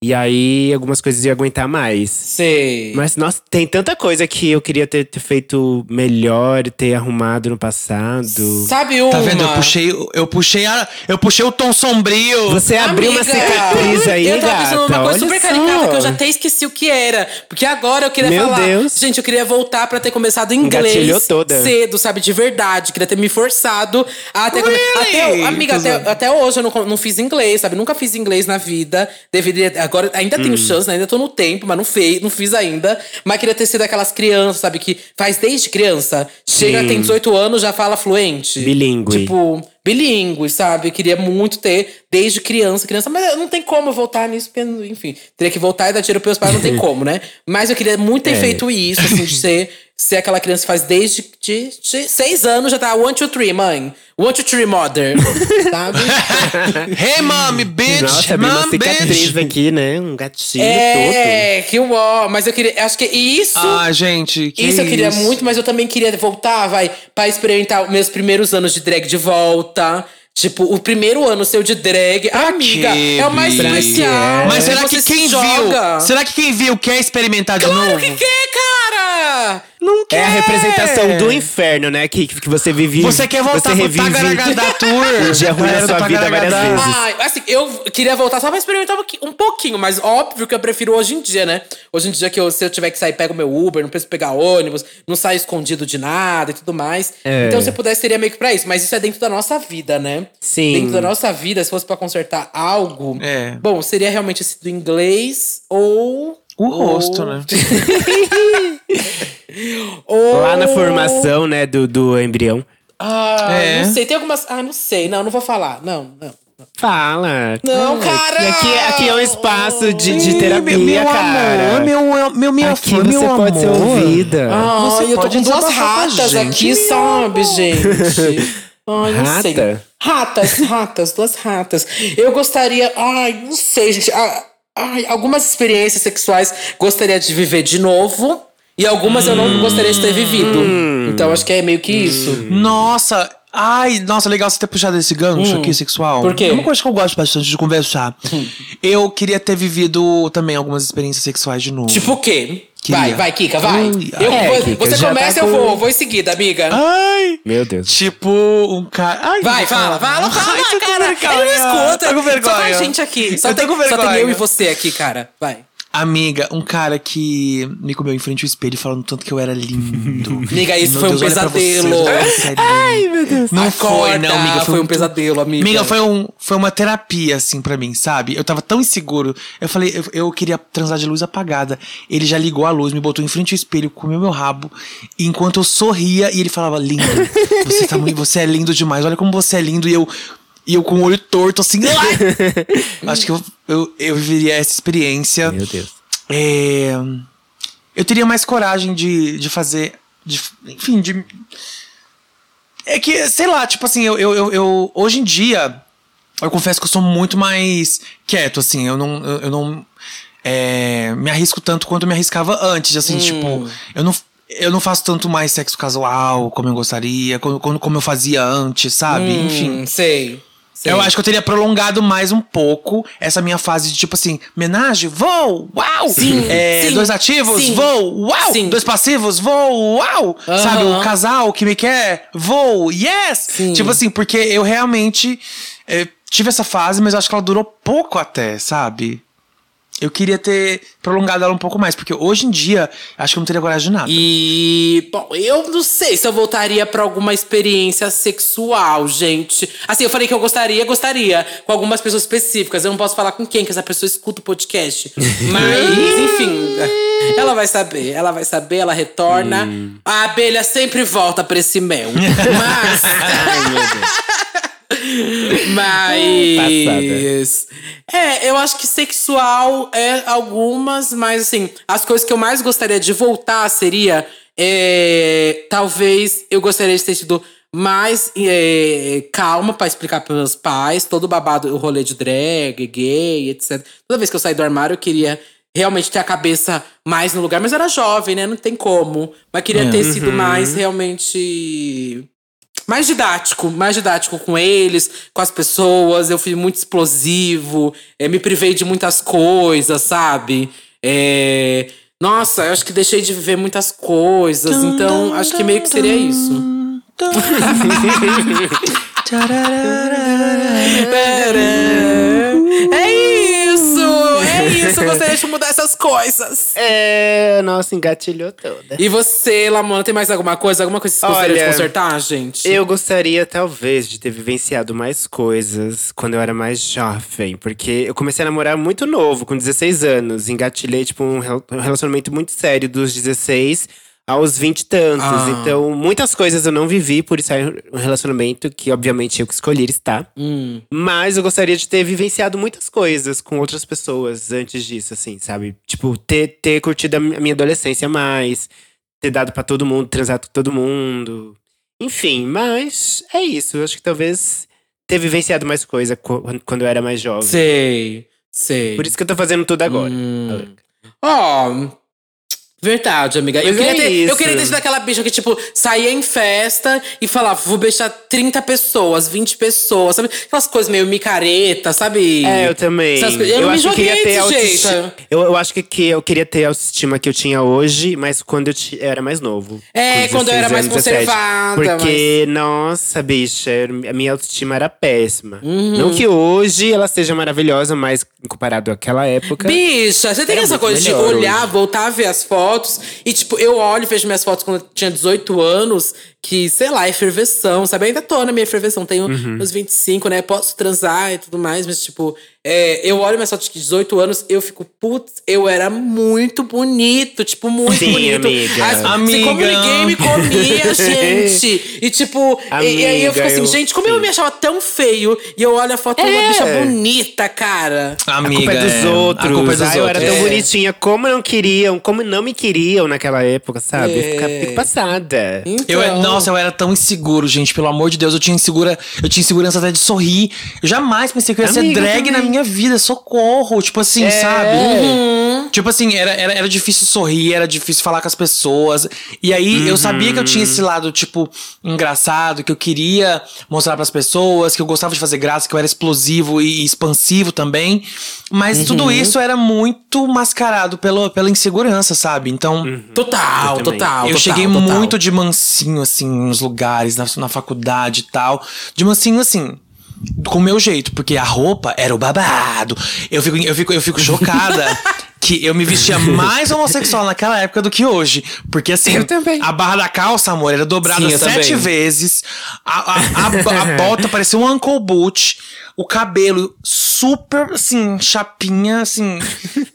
e aí algumas coisas iam aguentar mais. Sei. Mas, nossa, tem tanta coisa que eu queria ter, ter feito melhor, ter arrumado no passado. Sabe uma? Tá vendo? Eu puxei, eu puxei, a, eu puxei o tom sombrio. Você abriu uma Amiga, cicatriz aí, Eu tava gata. pensando numa coisa super só. caricata que eu já até esqueci o que era. Porque agora eu queria Meu falar. Deus. Gente, eu queria voltar pra ter começado inglês toda. cedo, sabe? De verdade. Queria ter me forçado a ter. come- Really? Até, amiga, até, até hoje eu não, não fiz inglês, sabe? Nunca fiz inglês na vida. Deveria. Agora ainda Hum. tenho chance, né? ainda tô no tempo, mas não, fei, não fiz ainda. Mas queria ter sido aquelas crianças, sabe? Que faz desde criança. Chega, Sim. tem 18 anos, já fala fluente. Bilíngue. Tipo, bilíngue, sabe? Queria muito ter desde criança, criança, mas não tem como eu voltar nisso, porque, enfim, teria que voltar e dar tiro pros pais, não tem como, né? Mas eu queria muito ter É. feito isso, assim, de ser, ser aquela criança que faz desde de, de seis anos, já tá one, two, three, mãe. One, two, three, mother. sabe? Hey, mommy, bitch! Nossa, abriu uma mom, cicatriz bitch! aqui, né? Um gatilho todo. é, que uó. Mas eu queria, acho que isso. Ah, gente, que isso eu queria isso? muito, mas eu também queria voltar, vai, pra experimentar os meus primeiros anos de drag de volta. Tipo, o primeiro ano seu de drag. Amiga, quê, é o mais especial. Mas será que quem joga. viu? Será que quem viu quer experimentar de Claro novo? que quer, cara! Não quer. É a representação do inferno, né? Que, que você vive. Você quer voltar você pro Tagaragadá Tour? um dia ruim do sua vida várias vezes. Ai, assim, eu queria voltar só pra experimentar um pouquinho, um pouquinho, mas óbvio que eu prefiro hoje em dia, né? Hoje em dia que eu, se eu tiver que sair, pego meu Uber, não preciso pegar ônibus, não saio escondido de nada e tudo mais. É. Então, se eu pudesse, seria meio que pra isso. Mas isso é dentro da nossa vida, né? Sim. Dentro da nossa vida, se fosse pra consertar algo, É. bom, seria realmente esse do inglês ou. O ou- rosto, né? ou- Lá na formação, né, do, do embrião. Ah, É. não sei. Tem algumas. Ah, não sei. Não, não vou falar. Não, não. Fala. Não, Ah, cara! Aqui, aqui é um espaço de, de Ih, terapia, meu, meu cara. amor, meu, meu, minha aqui flor, você meu pode ser ouvida. Ai, Você eu tô com duas ratas aqui, meu sabe, gente? Ai, não sei. Rata? Ratas, ratas, duas ratas. Eu gostaria. Ai, não sei, gente. Ah, Ai, algumas experiências sexuais gostaria de viver de novo. E algumas eu não gostaria de ter vivido. Então acho que é meio que isso. Nossa, ai, nossa, legal você ter puxado esse gancho aqui sexual. Hum. Por quê? É uma coisa que eu gosto bastante de conversar. eu queria ter vivido também algumas experiências sexuais de novo. Tipo o quê? Queria. Vai, vai, Kika, vai. Ai, Eu- é, vou- Kika, você já começa, tá eu com- vou, vou em seguida, amiga. Ai! Meu Deus. Tipo, um cara. Ai, Vai, fala, fala, fala, Ai, cara. Ele não escuta. Tô com vergonha. Só tem gente aqui. Só, Eu tem, com só tem eu e você aqui, cara. Vai. Amiga, um cara que me comeu em frente ao espelho falando tanto que eu era lindo. Amiga, isso Meu foi um Deus, você, pesadelo. você é lindo. meu Deus. Não Acorda, foi, não, amiga. Foi um muito- pesadelo, amiga. Amiga, foi, um, foi uma terapia, assim, pra mim, sabe? Eu tava tão inseguro. Eu falei, eu, eu queria transar de luz apagada. Ele já ligou a luz, me botou em frente ao espelho, comeu meu rabo. E enquanto eu sorria, e ele falava, lindo, você, tá muito, você é lindo demais, olha como você é lindo. E eu, e eu com o olho torto, assim. Acho que eu, eu, eu viveria essa experiência. Meu Deus. É, eu teria mais coragem de, de fazer. de- enfim, de. É que, sei lá, tipo assim, eu, eu, eu, eu- Hoje em dia, eu confesso que eu sou muito mais quieto, assim. Eu não. Eu, eu não é, me arrisco tanto quanto eu me arriscava antes, assim, tipo. Eu não. Eu não faço tanto mais sexo casual como eu gostaria, como, como, eu fazia antes, sabe? Enfim. Hum, sei. Sei. Eu acho que eu teria prolongado mais um pouco essa minha fase de tipo assim, homenagem, vou, uau! Sim, É, sim, dois ativos, sim, vou, uau! sim. Dois passivos, vou, uau! Sabe, o casal que me quer, vou, yes! Sim. Tipo assim, porque eu realmente é, tive essa fase, mas eu acho que ela durou pouco até, sabe? Eu queria ter prolongado ela um pouco mais, porque hoje em dia, acho que eu não teria coragem de nada. E, bom, eu não sei se eu voltaria pra alguma experiência sexual, gente. Assim, eu falei que eu gostaria, gostaria, com algumas pessoas específicas. Eu não posso falar com quem, que essa pessoa escuta o podcast. Mas, enfim, ela vai saber, ela vai saber, ela retorna. A abelha sempre volta pra esse mel. Mas. Mas. É, eu acho que sexual é algumas, mas assim, as coisas que eu mais gostaria de voltar seria. é, talvez eu gostaria de ter tido mais é, calma pra explicar pros meus pais todo o babado, o rolê de drag, gay, etc. Toda vez que eu saí do armário, eu queria realmente ter a cabeça mais no lugar, mas eu era jovem, né? Não tem como. Mas queria É. ter sido mais realmente mais didático, mais didático com eles, com as pessoas. Eu fui muito explosivo, eh, me privei de muitas coisas, sabe? É, Nossa, eu acho que deixei de viver muitas coisas. Então, acho que meio que seria isso. É isso! É isso! Eu gostaria de mudar essas coisas. É, nossa, engatilhou toda. E você, Lamona, tem mais alguma coisa? Alguma coisa que você gostaria de Olha, consertar, gente? Eu gostaria, talvez, de ter vivenciado mais coisas quando eu era mais jovem. Porque eu comecei a namorar muito novo, com 16 anos. Engatilhei, tipo, um um relacionamento muito sério dos 16 aos 20 e tantos. Ah. Então, muitas coisas eu não vivi por estar em um relacionamento que, obviamente, eu que escolhi estar. Hum. Mas eu gostaria de ter vivenciado muitas coisas com outras pessoas antes disso, assim, sabe? Tipo, ter, ter curtido a mi- a minha adolescência mais, ter dado pra todo mundo, transado com todo mundo. Enfim, mas é isso. Eu acho que talvez ter vivenciado mais coisa co- quando eu era mais jovem. Sei, sei. Por isso que eu tô fazendo tudo agora. Hum. Ó, verdade, amiga. Eu Mas queria, é ter, eu isso. queria ter sido aquela bicha que, tipo, saía em festa e falava, vou beijar 30 pessoas, 20 pessoas, sabe? Aquelas coisas meio micareta, sabe? É, eu também. Essas Eu, não me acho que joguei queria ter autoestima. Eu, eu acho que, que eu queria ter a autoestima que eu tinha hoje, mas quando eu, eu era mais novo. É, quando eu era 16 mais anos, 17. conservada, Porque, nossa, bicha, a minha autoestima era péssima. Uhum. Não que hoje ela seja maravilhosa, mas comparado àquela época. Bicha, você tem essa coisa de olhar, hoje. voltar a ver as fotos. E, tipo, eu olho e vejo minhas fotos quando eu tinha 18 anos, que, sei lá, eferveção, sabe? Ainda tô na minha eferveção, tenho Uhum. meus 25, né? Posso transar e tudo mais, mas, tipo, é, eu olho minhas fotos de 18 anos, eu fico, putz, eu era muito bonito, tipo, muito Sim, bonito. amiga. As- Amiga. Como ninguém me comia, gente. E, tipo, e, e aí eu fico Amiga, assim, eu- gente, como eu me achava tão feio e eu olho a foto de uma É. bicha bonita, cara. Amiga, a culpa é dos é, outros. A culpa é dos Ai, eu era outros. tão É. bonitinha. Como não queriam, como não me queriam naquela época, sabe? Eu fica- É. Fico passada. Eu, Então. nossa, eu era tão inseguro, gente. Pelo amor de Deus, eu tinha insegura, eu tinha insegurança até de sorrir. Eu jamais pensei que eu ia ser Amiga, drag também. na minha vida. Socorro. Tipo assim, É. sabe? Uhum. Tipo assim, era, era, era difícil sorrir, era difícil falar com as pessoas. E aí eu sabia que eu tinha esse lado, tipo, engraçado, que eu queria mostrar pras pessoas, que eu gostava de fazer graça, que eu era explosivo e expansivo também. Mas tudo isso era muito mascarado pelo, pela insegurança, sabe? Então. Total, Eu total. Eu total, cheguei total. muito de mansinho, assim, nos lugares, na, na faculdade e tal. De mansinho, assim. Com o meu jeito, porque a roupa era o babado. Eu fico, eu fico, eu fico chocada. que eu me vestia mais homossexual naquela época do que hoje. Porque assim, a barra da calça, amor, era dobrada Sim, sete também. vezes. A, a, a, a bota parecia um Uncle Boot. O cabelo super, assim, chapinha, assim,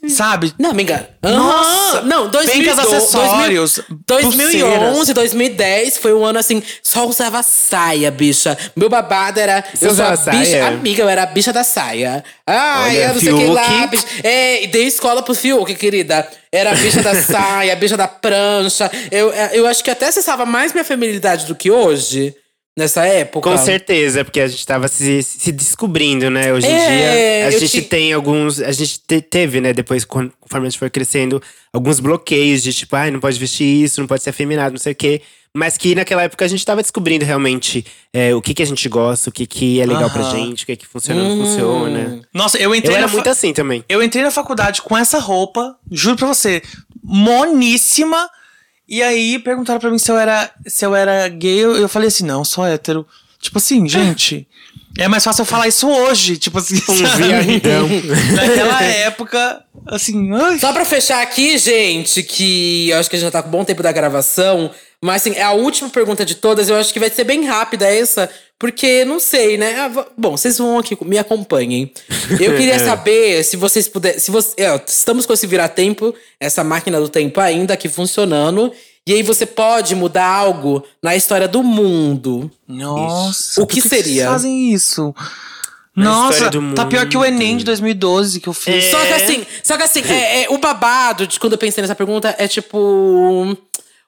sabe? Não, amiga. Nossa! Não, 2012, Pencas, acessórios, 2011, pulseiras. 2010 foi um ano assim, só usava saia, bicha. Meu babado era. Você eu sou a usava bicha. saia? Amiga, eu era a bicha da saia. Ai, Olha, eu não sei o que lá. Bicha. É, e dei escola pro Fiuk, querida. Era a bicha da saia, a bicha da prancha. Eu, eu acho que até acessava mais minha feminilidade do que hoje, nessa época. Com certeza, porque a gente tava se, se descobrindo, né? Hoje em É, dia, a eu gente te- tem alguns. A gente te- teve, né, depois, con- conforme a gente foi crescendo, alguns bloqueios de tipo, ai, não pode vestir isso, não pode ser afeminado, não sei o quê. Mas que naquela época a gente tava descobrindo realmente é, o que, que a gente gosta, o que, que é legal pra Aham. gente, o que, que funciona ou não Hum. funciona. Nossa, eu Eu entrei era na fa- muito assim também. Eu entrei na faculdade com essa roupa, juro pra você, moníssima. E aí perguntaram pra mim se eu era, se eu era gay. Eu, eu falei assim, não, sou hétero. Tipo assim, gente. É mais fácil eu falar isso hoje, tipo assim. Um sabe? viadão. Naquela época, assim, ai. Só pra fechar aqui, gente, que eu acho que a gente já tá com um bom tempo da gravação. Mas assim, é a última pergunta de todas. Eu acho que vai ser bem rápida essa. Porque, não sei, né? Ah, Bom, vocês vão aqui, me acompanhem. Eu queria saber se vocês puderem. Se você, é, estamos com esse vira-tempo, essa máquina do tempo ainda aqui funcionando. E aí você pode mudar algo na história do mundo. Nossa. O que seria? vocês fazem isso? Na Nossa, tá pior que o. Enem de 2012 que eu fiz. É. Só que assim, só que assim, é, é, o babado de quando eu pensei nessa pergunta é tipo.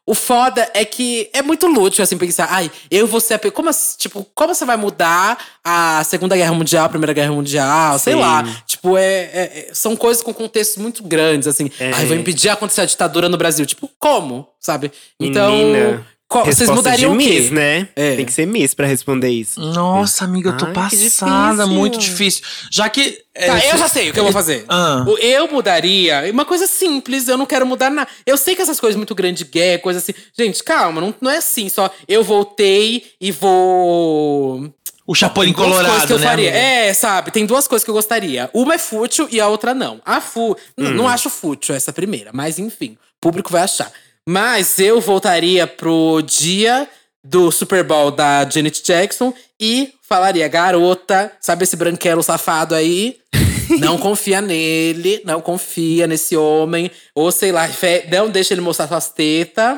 O foda é que é muito lúdico, assim, pensar, ai, eu vou ser a. pe- Como, assim, tipo, como você vai mudar a Segunda Guerra Mundial, a Primeira Guerra Mundial, sei Sim. lá. Tipo, é, é- é- são coisas com contextos muito grandes, assim. É. Ai, vou impedir a acontecer a ditadura no Brasil. Tipo, como? Sabe? Então. Menina, qual- vocês mudariam de o quê? Miss, né? É. Tem que ser Miss pra responder isso. Nossa, amiga, eu tô Ai, que passada, difícil. muito difícil. Já que. é, Tá, eu já sei o que eu vou fazer. Ah. O- Eu mudaria. Uma coisa simples, eu não quero mudar nada. Eu sei que essas coisas muito grandes de guerra, coisa assim. Gente, calma, não, não é assim, só eu voltei e vou. O Chapolin duas coisas Colorado, que eu né? faria. amiga? É, sabe? Tem duas coisas que eu gostaria. Uma é fútil e a outra não. A fu... n- Hum. Não acho fútil essa primeira, mas enfim. O público vai achar. Mas eu voltaria pro dia do Super Bowl da Janet Jackson e falaria, garota, sabe esse branquelo safado aí? Não confia nele, não confia nesse homem. Ou sei lá, não deixa ele mostrar suas tetas.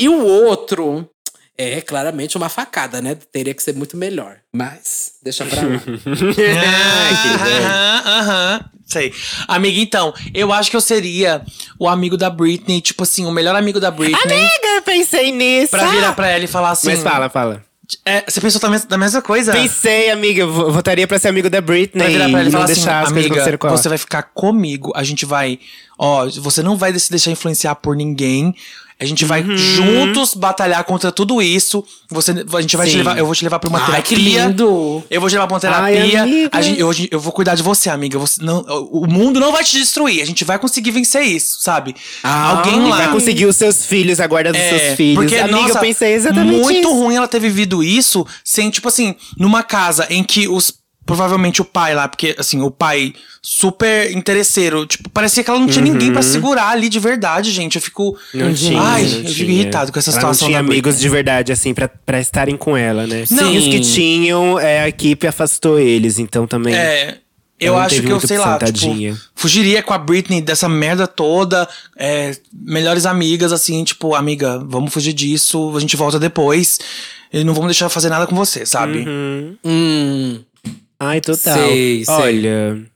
E o outro é claramente uma facada, né? Teria que ser muito melhor. Mas, deixa pra lá. Aham, aham. Sei. Amiga, então, eu acho que eu seria o amigo da Britney, tipo assim, o melhor amigo da Britney. Amiga, eu pensei nisso. Pra virar pra ela e falar assim. Mas fala, fala. é, você pensou também da mesma coisa? Pensei, amiga, eu vo- votaria pra ser amigo da Britney. Pra virar pra ela e não falar assim, deixar as coisas amiga, acontecerem com ela. você vai ficar comigo, a gente vai, ó, você não vai se deixar influenciar por ninguém, a gente vai Uhum. juntos batalhar contra tudo isso, você, a gente vai te levar, eu vou te levar pra uma Ai, que terapia. lindo! Eu vou te levar pra uma Ai, terapia, amiga. a gente, eu, eu vou cuidar de você, amiga, você, não, o mundo não vai te destruir, a gente vai conseguir vencer isso, sabe? Ah, Alguém lá... vai conseguir os seus filhos, a guarda dos É, seus filhos. Porque, amiga, nossa, eu pensei exatamente muito isso. ruim ela ter vivido isso sem, tipo assim, numa casa em que os. Provavelmente o pai lá, porque assim, o pai super interesseiro. Tipo, parecia que ela não tinha ninguém pra segurar ali de verdade, gente. Eu fico. Uhum. Não tinha, Ai, não eu fico tinha. irritado com essa Ela situação. Não tinha da amigos Britney. de verdade, assim, pra, pra estarem com ela, né? Sim. E os que tinham, é, a equipe afastou eles, então também. É. Eu não acho que eu, sei lá, tipo, fugiria com a Britney dessa merda toda. é, melhores amigas, assim, tipo, amiga, vamos fugir disso, a gente volta depois. E não vamos deixar fazer nada com você, sabe? Uhum. Hum. Ai, total. Sei, sei. Olha,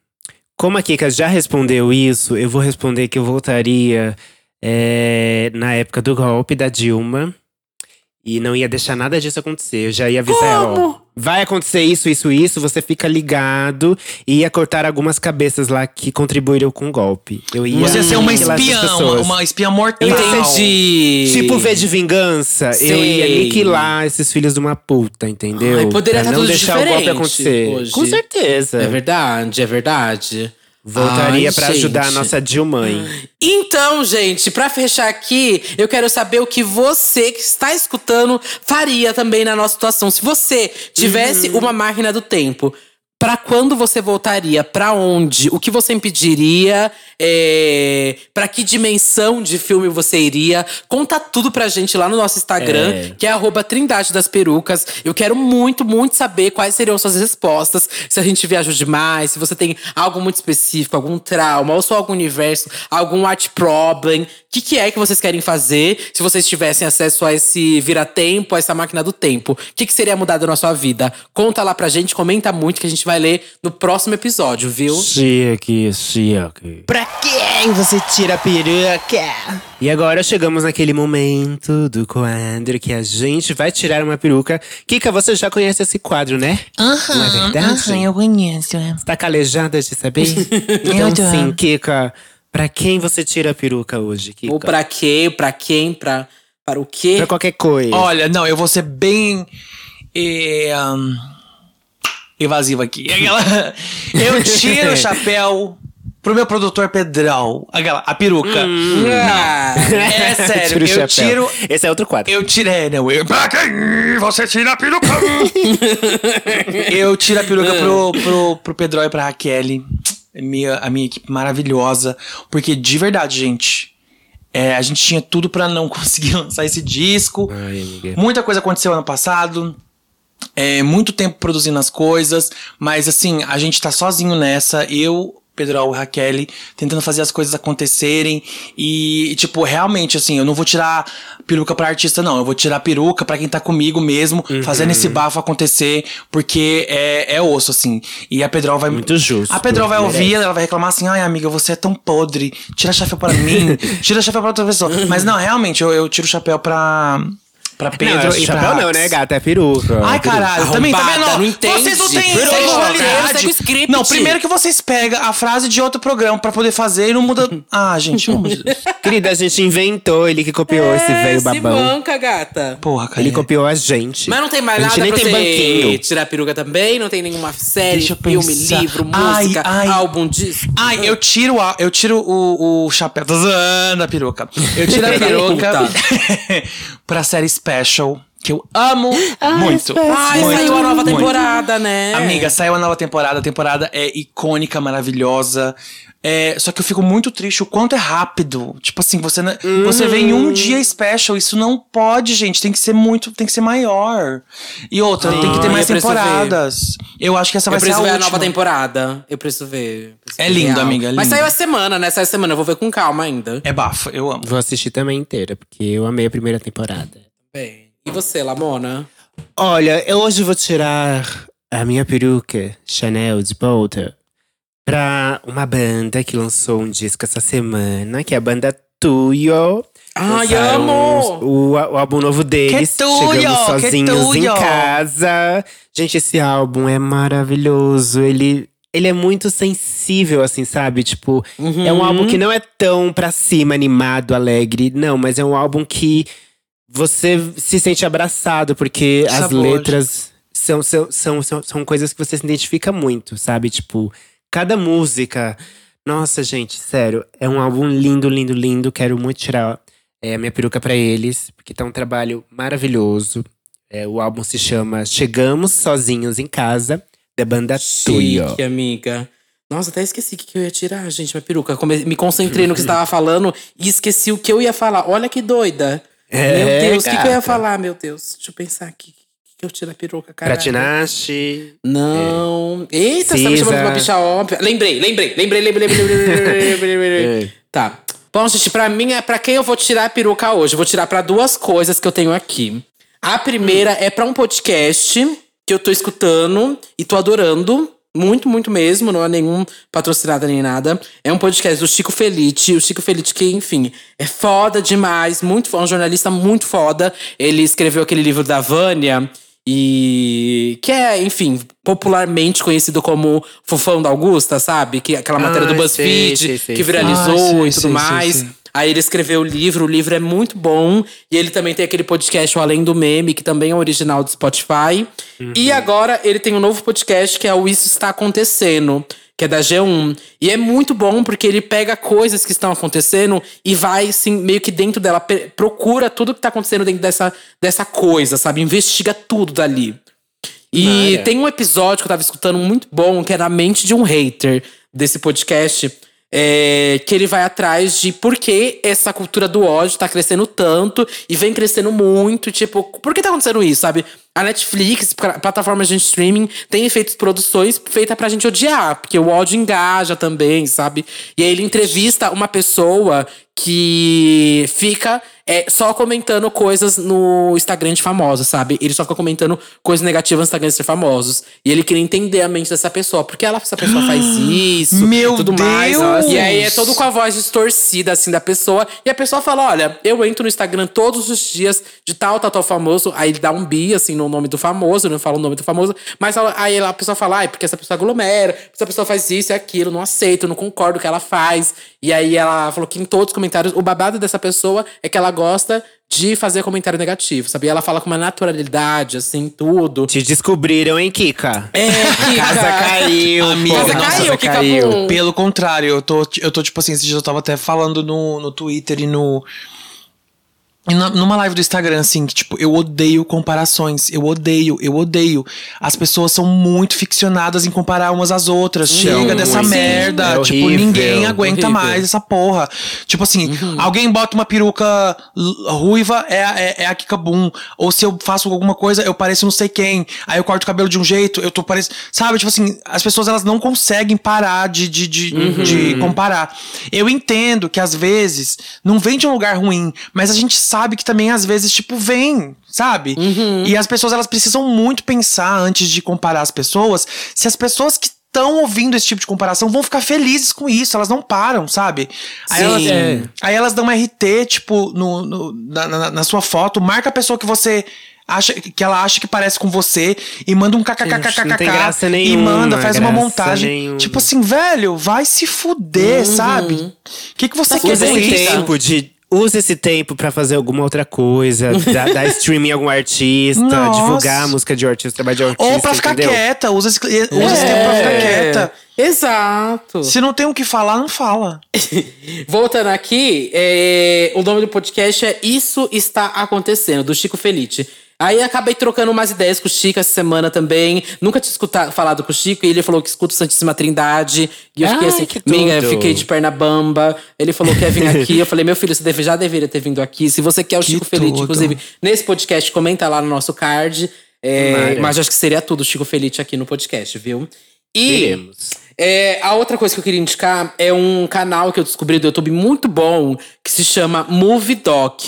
como a Kika já respondeu isso, eu vou responder que eu voltaria é, na época do golpe da Dilma. E não ia deixar nada disso acontecer. Eu já ia avisar ela, ó. Vai acontecer isso, isso, isso. Você fica ligado. E ia cortar algumas cabeças lá que contribuíram com o golpe. Eu ia Você ia ser uma espiã, uma, uma espiã mortal. Entendi. Tipo V de vingança, eu ia Sei. aniquilar esses filhos de uma puta, entendeu? Ai, poderia pra tá não tudo deixar o golpe acontecer. hoje. Com certeza. É verdade, é verdade. Voltaria pra ajudar a nossa Dilmãe. Então, gente, pra fechar aqui, eu quero saber o que você que está escutando faria também na nossa situação. Se você tivesse Uhum. uma máquina do tempo, Pra quando você voltaria? Pra onde? O que você impediria? É, pra que dimensão de filme você iria? Conta tudo pra gente lá no nosso Instagram, É. que é arroba Trindade das Perucas. Eu quero muito, muito saber quais seriam suas respostas. Se a gente viajou demais, se você tem algo muito específico, algum trauma, ou só algum universo, algum art problem. O que, que é que vocês querem fazer se vocês tivessem acesso a esse vira-tempo, a essa máquina do tempo? O que, que seria mudado na sua vida? Conta lá pra gente, comenta muito que a gente vai ler no próximo episódio, viu? Chique, chique. Pra quem você tira a peruca? E agora chegamos naquele momento do quadro que a gente vai tirar uma peruca. Kika, você já conhece esse quadro, né? Aham, Não é verdade? aham, eu conheço. é. Tá calejada de saber? então, Eu tô. sim, Kika, pra quem você tira a peruca hoje, Kika? Ou pra quê? Pra quem? Pra, para o quê? Pra qualquer coisa. Olha, não, eu vou ser bem. eh, um, evasivo aqui. Aquela- eu tiro o chapéu pro meu produtor Pedrão. Aquela, a peruca. Ah, É sério, Tira o eu tiro. Esse é outro quadro. Eu tiro. É, não, eu. Pra quem você tira a peruca? eu tiro a peruca pro, pro, pro Pedrão e pra Raquel. Minha, a minha equipe maravilhosa. Porque, de verdade, gente. é, a gente tinha tudo pra não conseguir lançar esse disco. Ai. Muita coisa aconteceu ano passado. É, muito tempo produzindo as coisas. Mas assim, a gente tá sozinho nessa. Eu, Pedro e Raquel, tentando fazer as coisas acontecerem. E, tipo, realmente, assim, eu não vou tirar peruca pra artista, não. Eu vou tirar peruca pra quem tá comigo mesmo, fazendo esse bafo acontecer. Porque é, é osso, assim. E a Pedrol vai. Muito justo. A Pedrol vai Merece. ouvir, ela vai reclamar assim: ai, amiga, você é tão podre. Tira chapéu pra mim, tira chapéu pra outra pessoa. Mas não, realmente, eu, eu tiro o chapéu pra. Pra Pedro não, e pra. chapéu não, Rax. né, gata? É peruca. Ai, caralho, também, também Arrombada, não. não entende. Vocês não têm Segue o roteiro, originalidade. segue o script. Não, primeiro que vocês pegam a frase de outro programa pra poder fazer e não muda. Ah, gente, pelo amor de Deus. Querida, a gente inventou, ele que copiou esse velho É, se babão. banca, gata. Porra, cara. Ele copiou a gente. Mas não tem mais a gente nada nem pra tem você banquinho. tirar a peruca também? Não tem nenhuma série, Deixa eu filme, livro, Ai, música, ai. álbum, disco? Ai, eu tiro, a, eu tiro o, o chapéu. Tô zoando a peruca. Eu tiro a peruca pra série special, que eu amo muito. Ai, muito, saiu a nova muito. temporada, né? Amiga, saiu a nova temporada. A temporada é icônica, maravilhosa. É, só que eu fico muito triste o quanto é rápido. Tipo assim, você, na- você vê em um dia special. Isso não pode, gente. Tem que ser muito. Tem que ser maior. E outra, tem que ter Ai, mais eu temporadas. Eu acho que essa Eu vai ser a preciso ver a última. nova temporada. Eu preciso ver. Preciso É lindo, real. amiga, é Mas lindo. saiu a semana, né? Saiu a semana. Eu vou ver com calma ainda. É bafo, eu amo. Vou assistir também inteira, porque eu amei a primeira temporada. Bem. E você, Lamona? Olha, eu hoje vou tirar a minha peruca Chanel de volta pra uma banda que lançou um disco essa semana, que é a banda Tuyo. Ai, amo! O, o álbum novo deles. Que tuyo, Chegamos que sozinhos em tuyo. casa. Gente, esse álbum é maravilhoso. Ele, ele é muito sensível, assim, sabe? Tipo, é um álbum que não é tão pra cima, animado, alegre. Não, mas é um álbum que você se sente abraçado, porque as Sabor. letras são, são, são, são, são coisas que você se identifica muito, sabe? Tipo, cada música. Nossa, gente, sério, é um álbum lindo, lindo, lindo. Quero muito tirar é, a minha peruca pra eles, porque tá um trabalho maravilhoso. É, o álbum se chama Chegamos Sozinhos em Casa, da banda Tuyo. Chique, amiga. Nossa, até esqueci o que eu ia tirar, gente, minha peruca. Come- Me concentrei no que você tava falando e esqueci o que eu ia falar. Olha que doida. É, meu Deus, o que, que eu ia falar, meu Deus? Deixa eu pensar aqui que eu tiro a peruca, cara? Pratinaste. Não. É. Eita, Cisa. você tá me chamando de uma bicha óbvia. Lembrei, lembrei, lembrei, lembrei, lembrei, lembrei, Tá. Bom, gente, pra mim, é pra quem eu vou tirar a peruca hoje? Eu vou tirar pra duas coisas que eu tenho aqui. A primeira hum. é pra um podcast que eu tô escutando e tô adorando. Muito, muito mesmo. Não há nenhum patrocinado nem nada. É um podcast do Chico Felite. O Chico Felite, que, enfim, é foda demais. Muito foda, um jornalista muito foda. Ele escreveu aquele livro da Vânia, e que é, enfim, popularmente conhecido como Fofão da Augusta, sabe? Que é aquela matéria do Ah, BuzzFeed sei, sei, sei, que viralizou Ah, e tudo mais. Aí ele escreveu o livro, o livro é muito bom. E ele também tem aquele podcast, o Além do Meme, que também é original do Spotify. E agora ele tem um novo podcast que é o Isso Está Acontecendo, que é da G1. E é muito bom porque ele pega coisas que estão acontecendo e vai, assim, meio que dentro dela, procura tudo que tá acontecendo dentro dessa, dessa coisa, sabe? Investiga tudo dali. E Mara. tem um episódio que eu tava escutando muito bom, que é na mente de um hater desse podcast. é, que ele vai atrás de por que essa cultura do ódio tá crescendo tanto e vem crescendo muito. Tipo, por que tá acontecendo isso, sabe? A Netflix, pra- plataformas de streaming, tem feito produções feitas pra gente odiar, porque o ódio engaja também, sabe? E aí ele entrevista uma pessoa que fica é, só comentando coisas no Instagram de famosos, sabe? Ele só fica comentando coisas negativas no Instagram de famosos. E ele queria entender a mente dessa pessoa. Por que ela, essa pessoa faz isso? Meu e tudo mais. Deus! E aí é todo com a voz distorcida, assim, da pessoa. E a pessoa fala: olha, eu entro no Instagram todos os dias de tal, tal, tal famoso. Aí ele dá um bi, assim, no nome do famoso, não fala o nome do famoso. Mas ela- aí a pessoa fala: ai, porque essa pessoa aglomera, essa pessoa faz isso e aquilo, não aceito, não concordo com o que ela faz. E aí ela falou que em todos os comentários, o babado dessa pessoa é que ela gosta de fazer comentário negativo, sabe? E ela fala com uma naturalidade, assim, tudo. Te descobriram, hein, Kika? É, que Casa caiu, Amiga. Casa nossa, caiu, casa Kika caiu. Boom. Pelo contrário, eu tô, eu tô tipo assim, esses dias eu tava até falando no, no Twitter e no. Numa live do Instagram, assim, que, tipo, eu odeio comparações. Eu odeio, eu odeio. As pessoas são muito ficcionadas em comparar umas às outras. Chega dessa Sim. merda. É tipo, horrível, ninguém aguenta horrível. mais essa porra. Tipo assim, alguém bota uma peruca ruiva, é, a- é, é a Kika Boom. Ou se eu faço alguma coisa, eu pareço não sei quem. Aí eu corto o cabelo de um jeito, eu tô parecendo. Sabe, tipo assim, as pessoas elas não conseguem parar de, de, de, de comparar. Eu entendo que às vezes não vem de um lugar ruim, mas a gente sabe que também às vezes, tipo, vem, sabe? E as pessoas elas precisam muito pensar antes de comparar as pessoas, se as pessoas que estão ouvindo esse tipo de comparação vão ficar felizes com isso, elas não param, sabe? Aí Sim. elas, É. aí elas dão um RT, tipo, no, no- na, na- na sua foto, marca a pessoa que você acha que ela acha que parece com você e manda um kkkkkk não tem graça e manda, faz uma montagem. nenhuma. Tipo assim, velho, vai se fuder, sabe? O que, que você Tá quer com esse isso? tempo de. Use esse tempo pra fazer alguma outra coisa, dar, dar streaming em algum artista, Nossa. divulgar a música de um artista, trabalho de um artista. Ou pra ficar entendeu? quieta, usa esse, usa esse tempo pra ficar quieta. Exato. Se não tem o que falar, não fala. Voltando aqui, é, o nome do podcast é Isso Está Acontecendo, do Chico Felite. Aí acabei trocando umas ideias com o Chico essa semana também. Nunca tinha escutado, falado com o Chico e ele falou que escuta o Santíssima Trindade. E eu fiquei Ai, assim, que minha, fiquei de perna bamba. Ele falou que ia vir aqui. eu falei, meu filho, você deve- já deveria ter vindo aqui. Se você quer o Que Chico tudo. inclusive, nesse podcast, comenta lá no nosso card. É, mas acho que seria tudo o Chico Felite aqui no podcast, viu? E é, a outra coisa que eu queria indicar é um canal que eu descobri do YouTube muito bom, que se chama Movie Doc.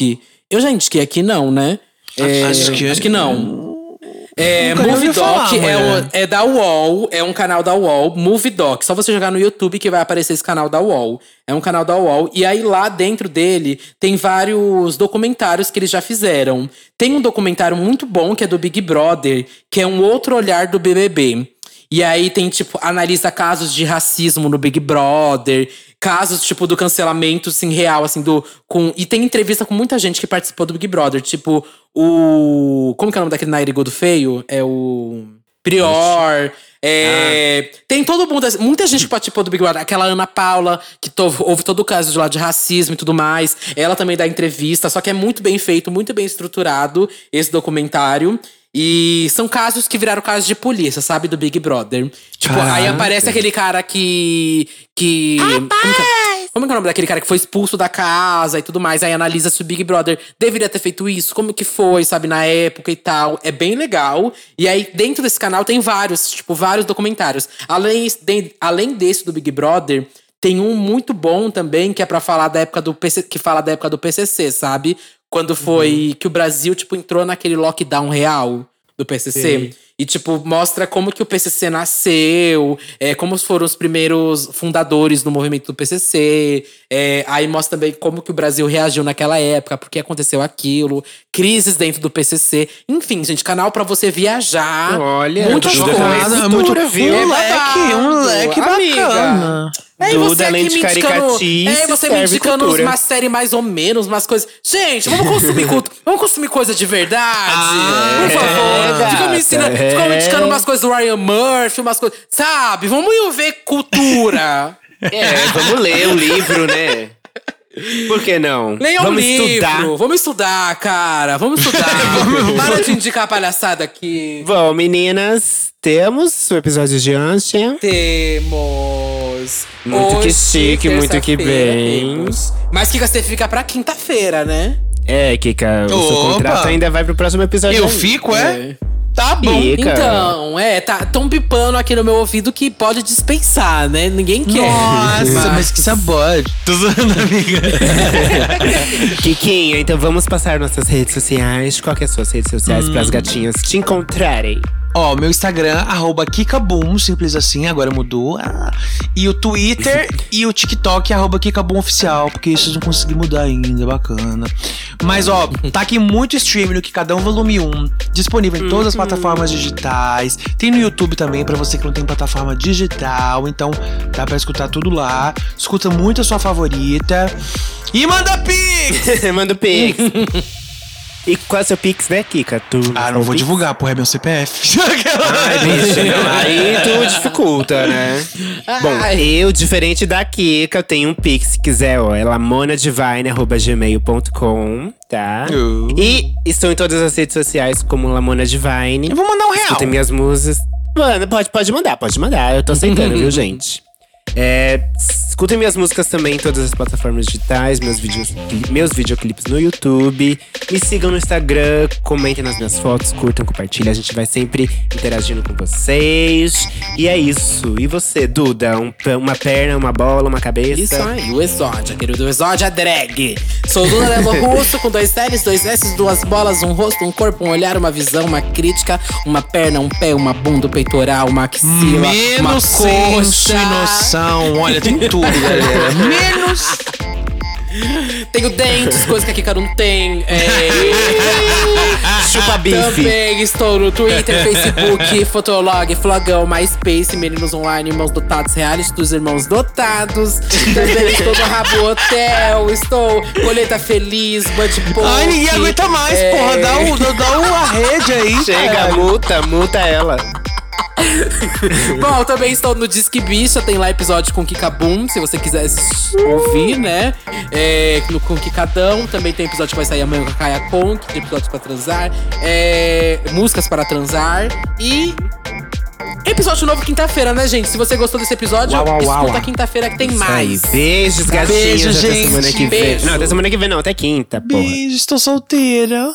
Eu já indiquei aqui, não, né? É, Acho que- acho que não. É, Movie Doc falar, é, o- é da UOL, é um canal da UOL, Movie Doc. Só você jogar no YouTube que vai aparecer esse canal da UOL. É um canal da UOL. E aí lá dentro dele tem vários documentários que eles já fizeram. Tem um documentário muito bom que é do Big Brother, que é um outro olhar do BBB. E aí tem, tipo, analisa casos de racismo no Big Brother, casos, tipo, do cancelamento, assim, real, assim, do. Com, e tem entrevista com muita gente que participou do Big Brother. Tipo, o. Como que é o nome daquele Nairigodo feio? É o. Prior. É, Tem todo mundo, muita gente que participou do Big Brother. Aquela Ana Paula, que to- houve todo o caso de lá de racismo e tudo mais. Ela também dá entrevista, só que é muito bem feito, muito bem estruturado esse documentário. E são casos que viraram casos de polícia, sabe? Do Big Brother. Tipo, aí Caraca. aparece aquele cara que. que como, que é, como que é o nome daquele cara que foi expulso da casa e tudo mais? Aí analisa se o Big Brother deveria ter feito isso, como que foi, sabe, na época e tal. É bem legal. E aí, dentro desse canal, tem vários, tipo, vários documentários. Além, de- além desse do Big Brother. Tem um muito bom também, que é pra falar da época do PC, que fala da época do PCC, sabe? Quando foi que o Brasil, tipo, entrou naquele lockdown real do PCC. E, tipo, mostra como que o PCC nasceu, é, como foram os primeiros fundadores do movimento do PCC. é, aí mostra também como que o Brasil reagiu naquela época, por que aconteceu aquilo, crises dentro do PCC. Enfim, gente, canal pra você viajar. Olha, muitas coisas. é cultura, muito, viu? um leque, um leque amiga. bacana. É, Duda, você me caricatice, é, você me indicando cultura. umas séries mais ou menos, umas coisas. Gente, vamos consumir culto, vamos consumir coisa de verdade. por favor. é, Ficam me ensinando, ficam me é. indicando umas coisas do Ryan Murphy, umas coisas. Sabe? Vamos ver cultura. É, vamos ler o livro, né? Por que não? Leia um Vamos livro. estudar. Vamos estudar, cara. Vamos estudar. Para de indicar palhaçada aqui. Bom, meninas, temos o episódio de ontem. Temos. Muito que chique, muito que bem. temos. Mas Kika, você fica pra quinta-feira, né? É, Kika, o seu contrato ainda vai pro próximo episódio. Eu ainda. fico, é? Tá bom. Fica. Então, é, tá tão pipando aqui no meu ouvido que pode dispensar, né? Ninguém quer. Nossa, mas que sabor. Tô zoando, amiga. Kikinha, então vamos passar nossas redes sociais. Qual que é as suas redes sociais para as gatinhas te encontrarem? Ó, meu Instagram, arroba Kikaboom, simples assim, agora mudou. Ah, E o Twitter e o TikTok, arroba Kikaboom Oficial, porque isso não consegui mudar ainda, bacana. Mas, ó, tá aqui muito stream no Kikadão Volume 1, disponível em todas as plataformas digitais. Tem no YouTube também, pra você que não tem plataforma digital, então dá pra escutar tudo lá. Escuta muito a sua favorita. E manda pix! Manda Pix. e qual é o seu Pix, né, Kika? Tu Ah, não vou Pix? divulgar, porra, é meu CPF. Ai, bicho, não, aí tu dificulta, né? Bom, Ai. eu, diferente da Kika, eu tenho um Pix, se quiser, ó. É lamonadivine.gmail.com, tá? Uh. E estou em todas as redes sociais como Lamona Divine. Eu vou mandar um real. Escutem minhas músicas. Mano, pode, pode mandar, pode mandar. Eu tô aceitando, viu, gente? É, escutem minhas músicas também em todas as plataformas digitais, meus, vídeos, meus videoclipes no YouTube. Me sigam no Instagram, comentem nas minhas fotos, curtam, compartilhem. A gente vai sempre interagindo com vocês. E é isso. E você, Duda? Um uma perna, uma bola, uma cabeça? Isso aí, o Exódia, querido. O Exódia drag. Sou Lula Lelo Russo, com dois L's, dois S, duas bolas, um rosto, um corpo, um olhar, uma visão, uma crítica, uma perna, um pé, uma bunda, um peitoral, uma axila, uma Menos senso coxa. e noção. Olha, tem tudo, galera. Menos. Tenho dentes, coisa que a Kika não tem. É... Chupa bife. Também estou no Twitter, Facebook, Fotolog, Flogão, MySpace, Meninos Online, Irmãos Dotados, Reality dos Irmãos Dotados. Também estou no Rabo Hotel, estou Colheita Feliz, Bud Pop. Ai, ninguém aguenta mais, é... porra. Dá, o, dá, dá uma rede aí. Chega, multa, multa ela. Bom, também estou no Disque Bicha, tem lá episódio com Kika Boom, se você quiser ouvir, né? É, no, com Kikadão, também tem episódio que vai sair amanhã com a Kaya Conk, tem episódios pra transar, é, músicas para transar e. Episódio novo quinta-feira, né, gente? Se você gostou desse episódio, Uau, uau, escuta uau. quinta-feira que tem Aí, mais. beijos, gatinhos. Beijo, até gente. semana que vem. Beijo. Não, até semana que vem não, até quinta, porra. Beijo, estou solteira.